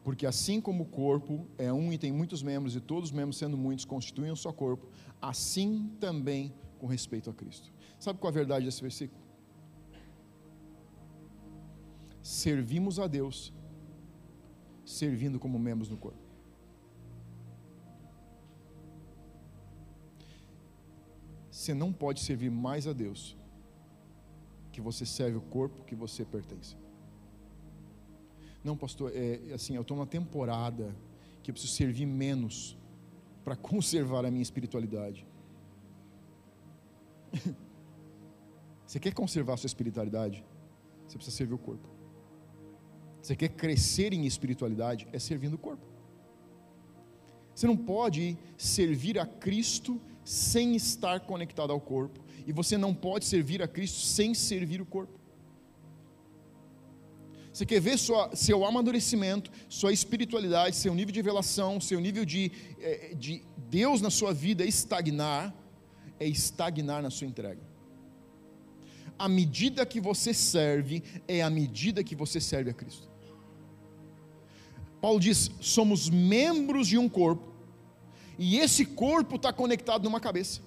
Porque assim como o corpo é um e tem muitos membros, e todos os membros, sendo muitos, constituem um só corpo, assim também com respeito a Cristo. Sabe qual é a verdade desse versículo? Servimos a Deus servindo como membros do corpo. Você não pode servir mais a Deus que você serve o corpo que você pertence. Não, pastor, é assim, eu estou numa temporada que eu preciso servir menos para *laughs* conservar a minha espiritualidade. *laughs* Você quer conservar a sua espiritualidade? Você precisa servir o corpo. Você quer crescer em espiritualidade? É servindo o corpo. Você não pode servir a Cristo sem estar conectado ao corpo. E você não pode servir a Cristo sem servir o corpo. Você quer ver sua, seu amadurecimento, sua espiritualidade, seu nível de revelação, seu nível de, eh, de Deus na sua vida estagnar? É estagnar na sua entrega. A medida que você serve é a medida que você serve a Cristo. Paulo diz: somos membros de um corpo, e esse corpo está conectado numa cabeça.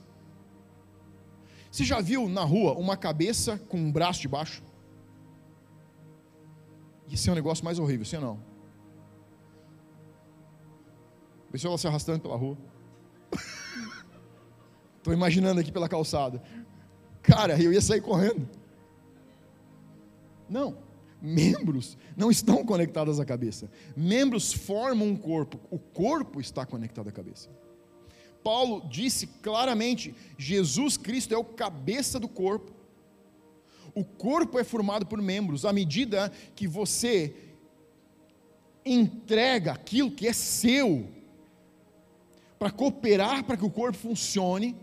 Você já viu na rua uma cabeça com um braço de baixo? Isso é um negócio mais horrível, sim ou não? A pessoa se arrastando pela rua. Estou imaginando aqui pela calçada. Cara, eu ia sair correndo. Não membros não estão conectados à cabeça. Membros formam um corpo, o corpo está conectado à cabeça. Paulo disse claramente: Jesus Cristo é o cabeça do corpo. O corpo é formado por membros. À medida que você entrega aquilo que é seu para cooperar para que o corpo funcione,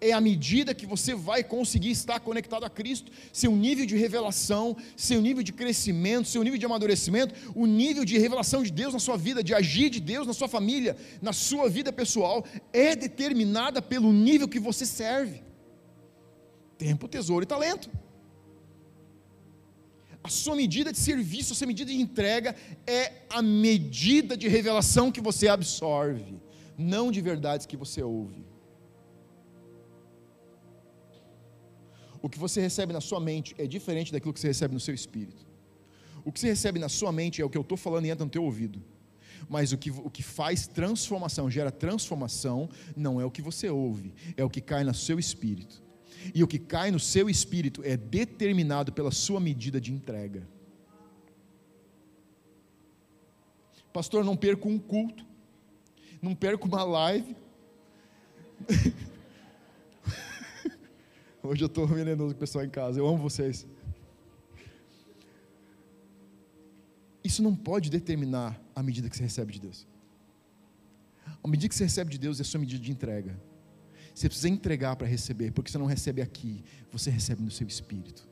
é à medida que você vai conseguir estar conectado a Cristo, seu nível de revelação, seu nível de crescimento, seu nível de amadurecimento, o nível de revelação de Deus na sua vida, de agir de Deus na sua família, na sua vida pessoal, é determinada pelo nível que você serve. Tempo, tesouro e talento. A sua medida de serviço, a sua medida de entrega é a medida de revelação que você absorve, não de verdades que você ouve. O que você recebe na sua mente é diferente daquilo que você recebe no seu espírito. O que você recebe na sua mente é o que eu estou falando e entra no teu ouvido. Mas o que, o que faz transformação, gera transformação, não é o que você ouve, é o que cai no seu espírito. E o que cai no seu espírito é determinado pela sua medida de entrega. Pastor, não perco um culto, não perco uma live. *laughs* Hoje eu estou venenoso com o pessoal em casa. Eu amo vocês. Isso não pode determinar a medida que você recebe de Deus. A medida que você recebe de Deus é a sua medida de entrega. Você precisa entregar para receber, porque você não recebe aqui, você recebe no seu espírito.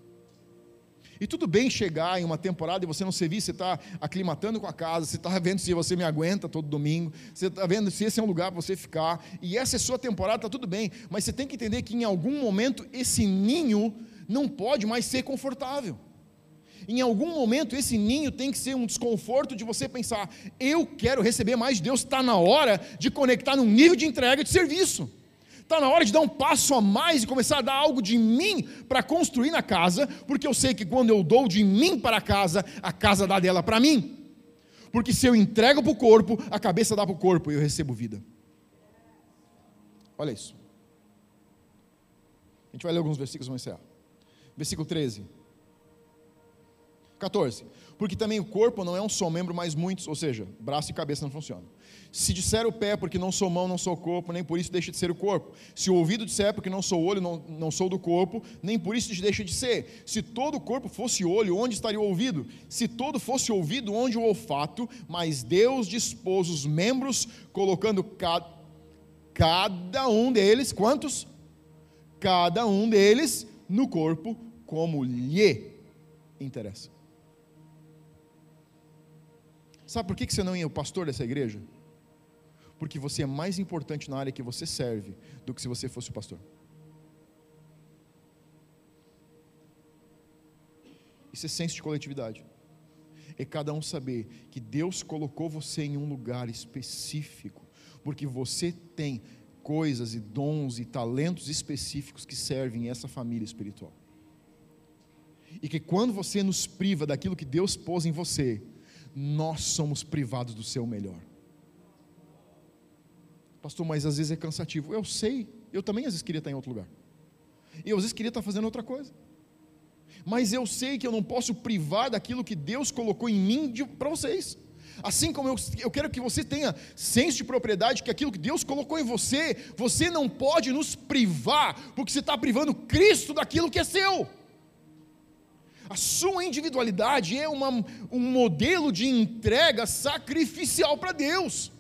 E tudo bem chegar em uma temporada e você não servir, você está aclimatando com a casa, você está vendo se você me aguenta todo domingo, você está vendo se esse é um lugar para você ficar, e essa é sua temporada, está tudo bem, mas você tem que entender que em algum momento esse ninho não pode mais ser confortável. Em algum momento esse ninho tem que ser um desconforto de você pensar: eu quero receber mais de Deus, está na hora de conectar num nível de entrega de serviço. Está na hora de dar um passo a mais e começar a dar algo de mim para construir na casa, porque eu sei que quando eu dou de mim para a casa, a casa dá dela para mim. Porque se eu entrego para o corpo, a cabeça dá para o corpo e eu recebo vida. Olha isso. A gente vai ler alguns versículos, vamos encerrar. Versículo 13. 14. Porque também o corpo não é um só membro, mas muitos, ou seja, braço e cabeça não funcionam. Se disser o pé, porque não sou mão, não sou corpo, nem por isso deixa de ser o corpo. Se o ouvido disser, porque não sou olho, não, não sou do corpo, nem por isso deixa de ser. Se todo o corpo fosse olho, onde estaria o ouvido? Se todo fosse ouvido, onde o olfato? Mas Deus dispôs os membros, colocando cada, cada um deles, quantos? Cada um deles no corpo, como lhe interessa. Sabe por que você não é o pastor dessa igreja? Porque você é mais importante na área que você serve do que se você fosse o pastor. Isso é senso de coletividade. É cada um saber que Deus colocou você em um lugar específico, porque você tem coisas e dons e talentos específicos que servem essa família espiritual. E que quando você nos priva daquilo que Deus pôs em você, nós somos privados do seu melhor. Pastor, mas às vezes é cansativo. Eu sei, eu também às vezes queria estar em outro lugar. E às vezes queria estar fazendo outra coisa. Mas eu sei que eu não posso privar daquilo que Deus colocou em mim para vocês. Assim como eu, eu quero que você tenha senso de propriedade, que aquilo que Deus colocou em você, você não pode nos privar, porque você está privando Cristo daquilo que é seu. A sua individualidade é uma, um modelo de entrega sacrificial para Deus.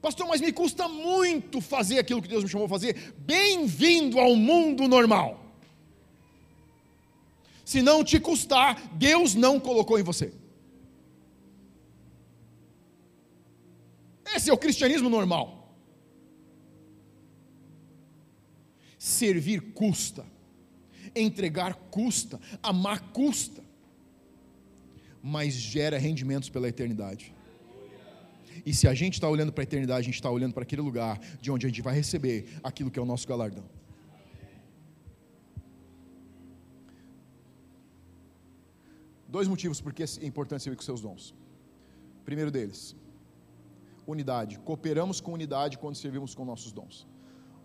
Pastor, mas me custa muito fazer aquilo que Deus me chamou a fazer. Bem-vindo ao mundo normal. Se não te custar, Deus não colocou em você. Esse é o cristianismo normal. Servir custa entregar custa, amar custa, mas gera rendimentos pela eternidade. E se a gente está olhando para a eternidade, a gente está olhando para aquele lugar de onde a gente vai receber aquilo que é o nosso galardão. Dois motivos porque é importante servir com seus dons. Primeiro deles, unidade. Cooperamos com unidade quando servimos com nossos dons.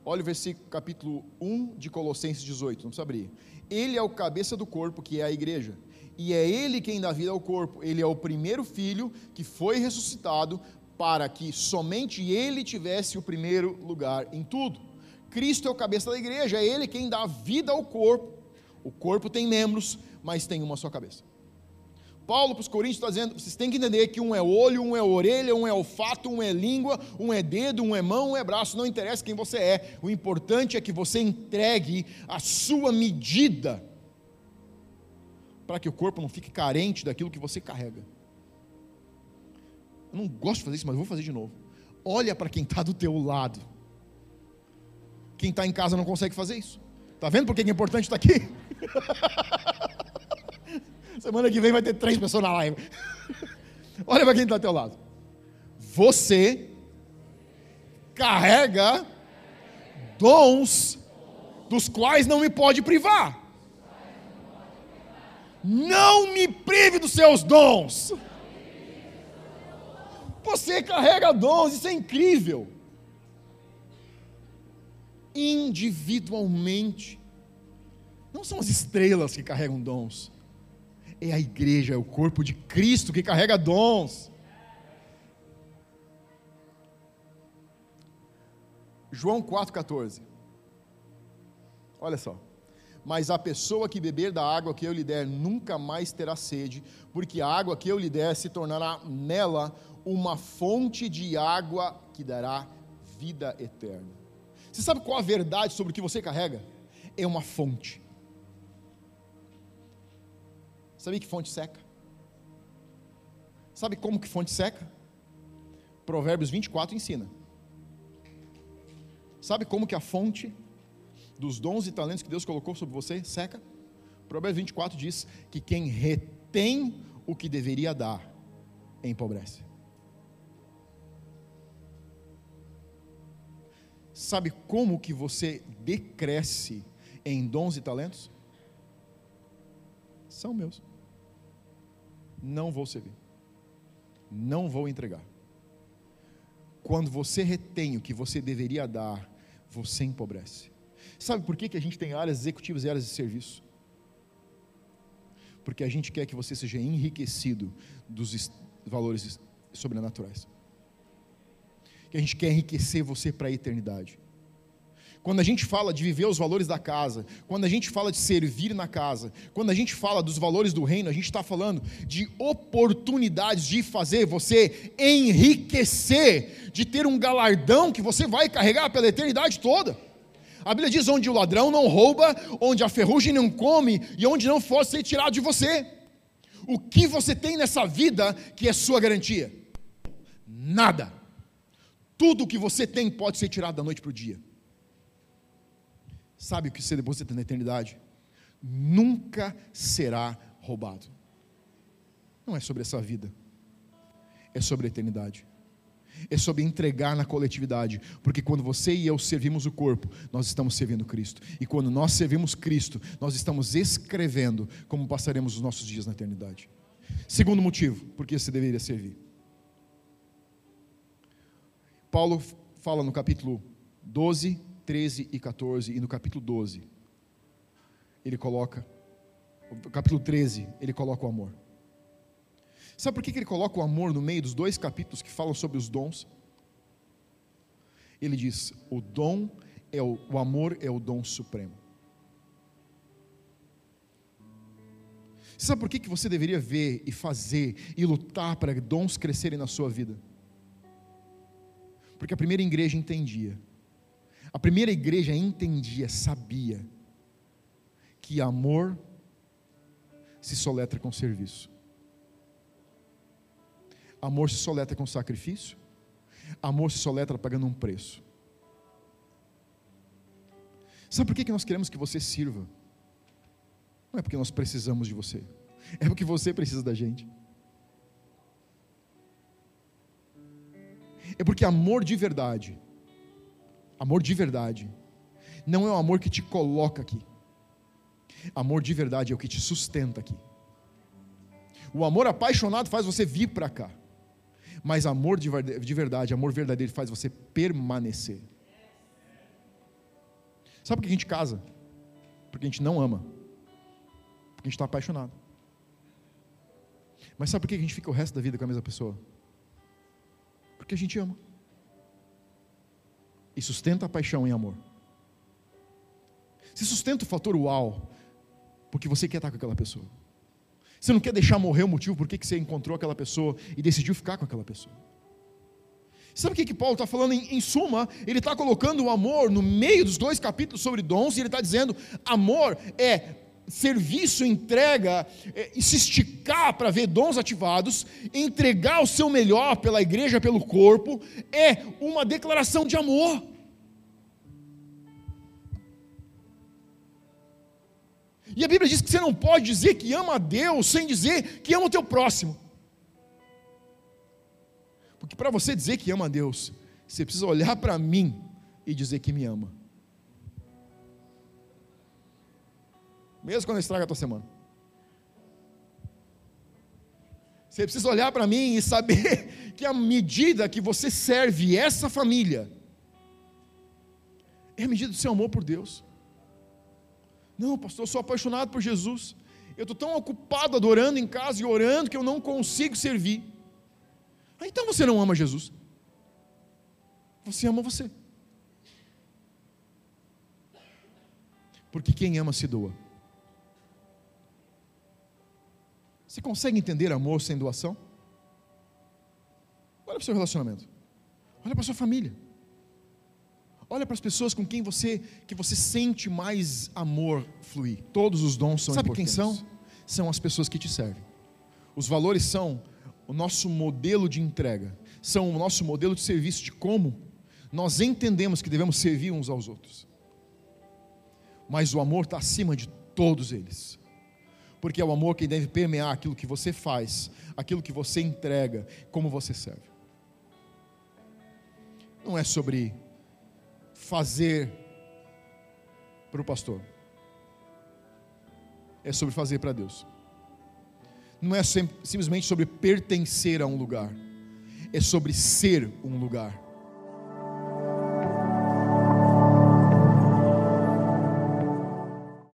Olha o versículo, capítulo 1 de Colossenses 18, não abrir. Ele é o cabeça do corpo, que é a igreja. E é ele quem dá vida ao corpo. Ele é o primeiro filho que foi ressuscitado para que somente ele tivesse o primeiro lugar em tudo. Cristo é o cabeça da igreja, é ele quem dá vida ao corpo. O corpo tem membros, mas tem uma só cabeça. Paulo para os Coríntios está dizendo: vocês têm que entender que um é olho, um é orelha, um é olfato, um é língua, um é dedo, um é mão, um é braço. Não interessa quem você é, o importante é que você entregue a sua medida, para que o corpo não fique carente daquilo que você carrega. Eu não gosto de fazer isso, mas vou fazer de novo. Olha para quem está do teu lado. Quem está em casa não consegue fazer isso. Está vendo por que é importante estar aqui? *laughs* Semana que vem vai ter três pessoas na live. *laughs* Olha para quem está ao teu lado. Você carrega dons dos quais não me pode privar. Não me prive dos seus dons. Você carrega dons, isso é incrível. Individualmente. Não são as estrelas que carregam dons é a igreja, é o corpo de Cristo que carrega dons. João 4,14. Olha só. Mas a pessoa que beber da água que eu lhe der nunca mais terá sede, porque a água que eu lhe der se tornará nela uma fonte de água que dará vida eterna. Você sabe qual a verdade sobre o que você carrega? É uma fonte. Sabe que fonte seca? Sabe como que fonte seca? Provérbios 24 ensina. Sabe como que a fonte dos dons e talentos que Deus colocou sobre você seca? Provérbios 24 diz que quem retém o que deveria dar empobrece. Sabe como que você decresce em dons e talentos? São meus não vou servir. Não vou entregar. Quando você retém o que você deveria dar, você empobrece. Sabe por que, que a gente tem áreas executivas e áreas de serviço? Porque a gente quer que você seja enriquecido dos valores sobrenaturais. Que a gente quer enriquecer você para a eternidade. Quando a gente fala de viver os valores da casa, quando a gente fala de servir na casa, quando a gente fala dos valores do reino, a gente está falando de oportunidades de fazer você enriquecer, de ter um galardão que você vai carregar pela eternidade toda. A Bíblia diz: onde o ladrão não rouba, onde a ferrugem não come e onde não for ser tirado de você. O que você tem nessa vida que é sua garantia? Nada. Tudo que você tem pode ser tirado da noite para o dia. Sabe o que você deposita na eternidade? Nunca será roubado. Não é sobre essa vida, é sobre a eternidade. É sobre entregar na coletividade, porque quando você e eu servimos o corpo, nós estamos servindo Cristo. E quando nós servimos Cristo, nós estamos escrevendo como passaremos os nossos dias na eternidade. Segundo motivo, por que você deveria servir. Paulo fala no capítulo 12, 13 e 14, e no capítulo 12, ele coloca, capítulo 13, ele coloca o amor. Sabe por que ele coloca o amor no meio dos dois capítulos que falam sobre os dons? Ele diz: o dom é o, o amor é o dom supremo. Sabe por que, que você deveria ver e fazer e lutar para dons crescerem na sua vida? Porque a primeira igreja entendia a primeira igreja entendia, sabia, que amor se soletra com serviço. Amor se soletra com sacrifício. Amor se soletra pagando um preço. Sabe por que nós queremos que você sirva? Não é porque nós precisamos de você, é porque você precisa da gente. É porque amor de verdade Amor de verdade. Não é o amor que te coloca aqui. Amor de verdade é o que te sustenta aqui. O amor apaixonado faz você vir para cá. Mas amor de verdade, amor verdadeiro faz você permanecer. Sabe por que a gente casa? Porque a gente não ama. Porque a gente está apaixonado. Mas sabe por que a gente fica o resto da vida com a mesma pessoa? Porque a gente ama e sustenta a paixão em amor. Se sustenta o fator uau, porque você quer estar com aquela pessoa. Você não quer deixar morrer o motivo por que você encontrou aquela pessoa e decidiu ficar com aquela pessoa. Sabe o que, que Paulo está falando? Em, em, suma, ele está colocando o amor no meio dos dois capítulos sobre dons, e ele está dizendo: amor é serviço, entrega, é, se esticar para ver dons ativados, entregar o seu melhor pela igreja, pelo corpo, é uma declaração de amor. E a Bíblia diz que você não pode dizer que ama a Deus sem dizer que ama o teu próximo. Porque para você dizer que ama a Deus, você precisa olhar para mim e dizer que me ama. mesmo quando estraga a tua semana. Você precisa olhar para mim e saber *laughs* que a medida que você serve essa família é a medida do seu amor por Deus. Não, pastor, eu sou apaixonado por Jesus. Eu estou tão ocupado adorando em casa e orando que eu não consigo servir. Ah, então você não ama Jesus. Você ama você. Porque quem ama se doa. Você consegue entender amor sem doação? Olha para o seu relacionamento. Olha para a sua família. Olha para as pessoas com quem você que você sente mais amor fluir. Todos os dons são Sabe importantes. quem são? São as pessoas que te servem. Os valores são o nosso modelo de entrega, são o nosso modelo de serviço de como nós entendemos que devemos servir uns aos outros. Mas o amor está acima de todos eles porque é o amor que deve permear aquilo que você faz, aquilo que você entrega, como você serve. Não é sobre fazer para o pastor, é sobre fazer para Deus. não é simplesmente sobre pertencer a um lugar, é sobre ser um lugar.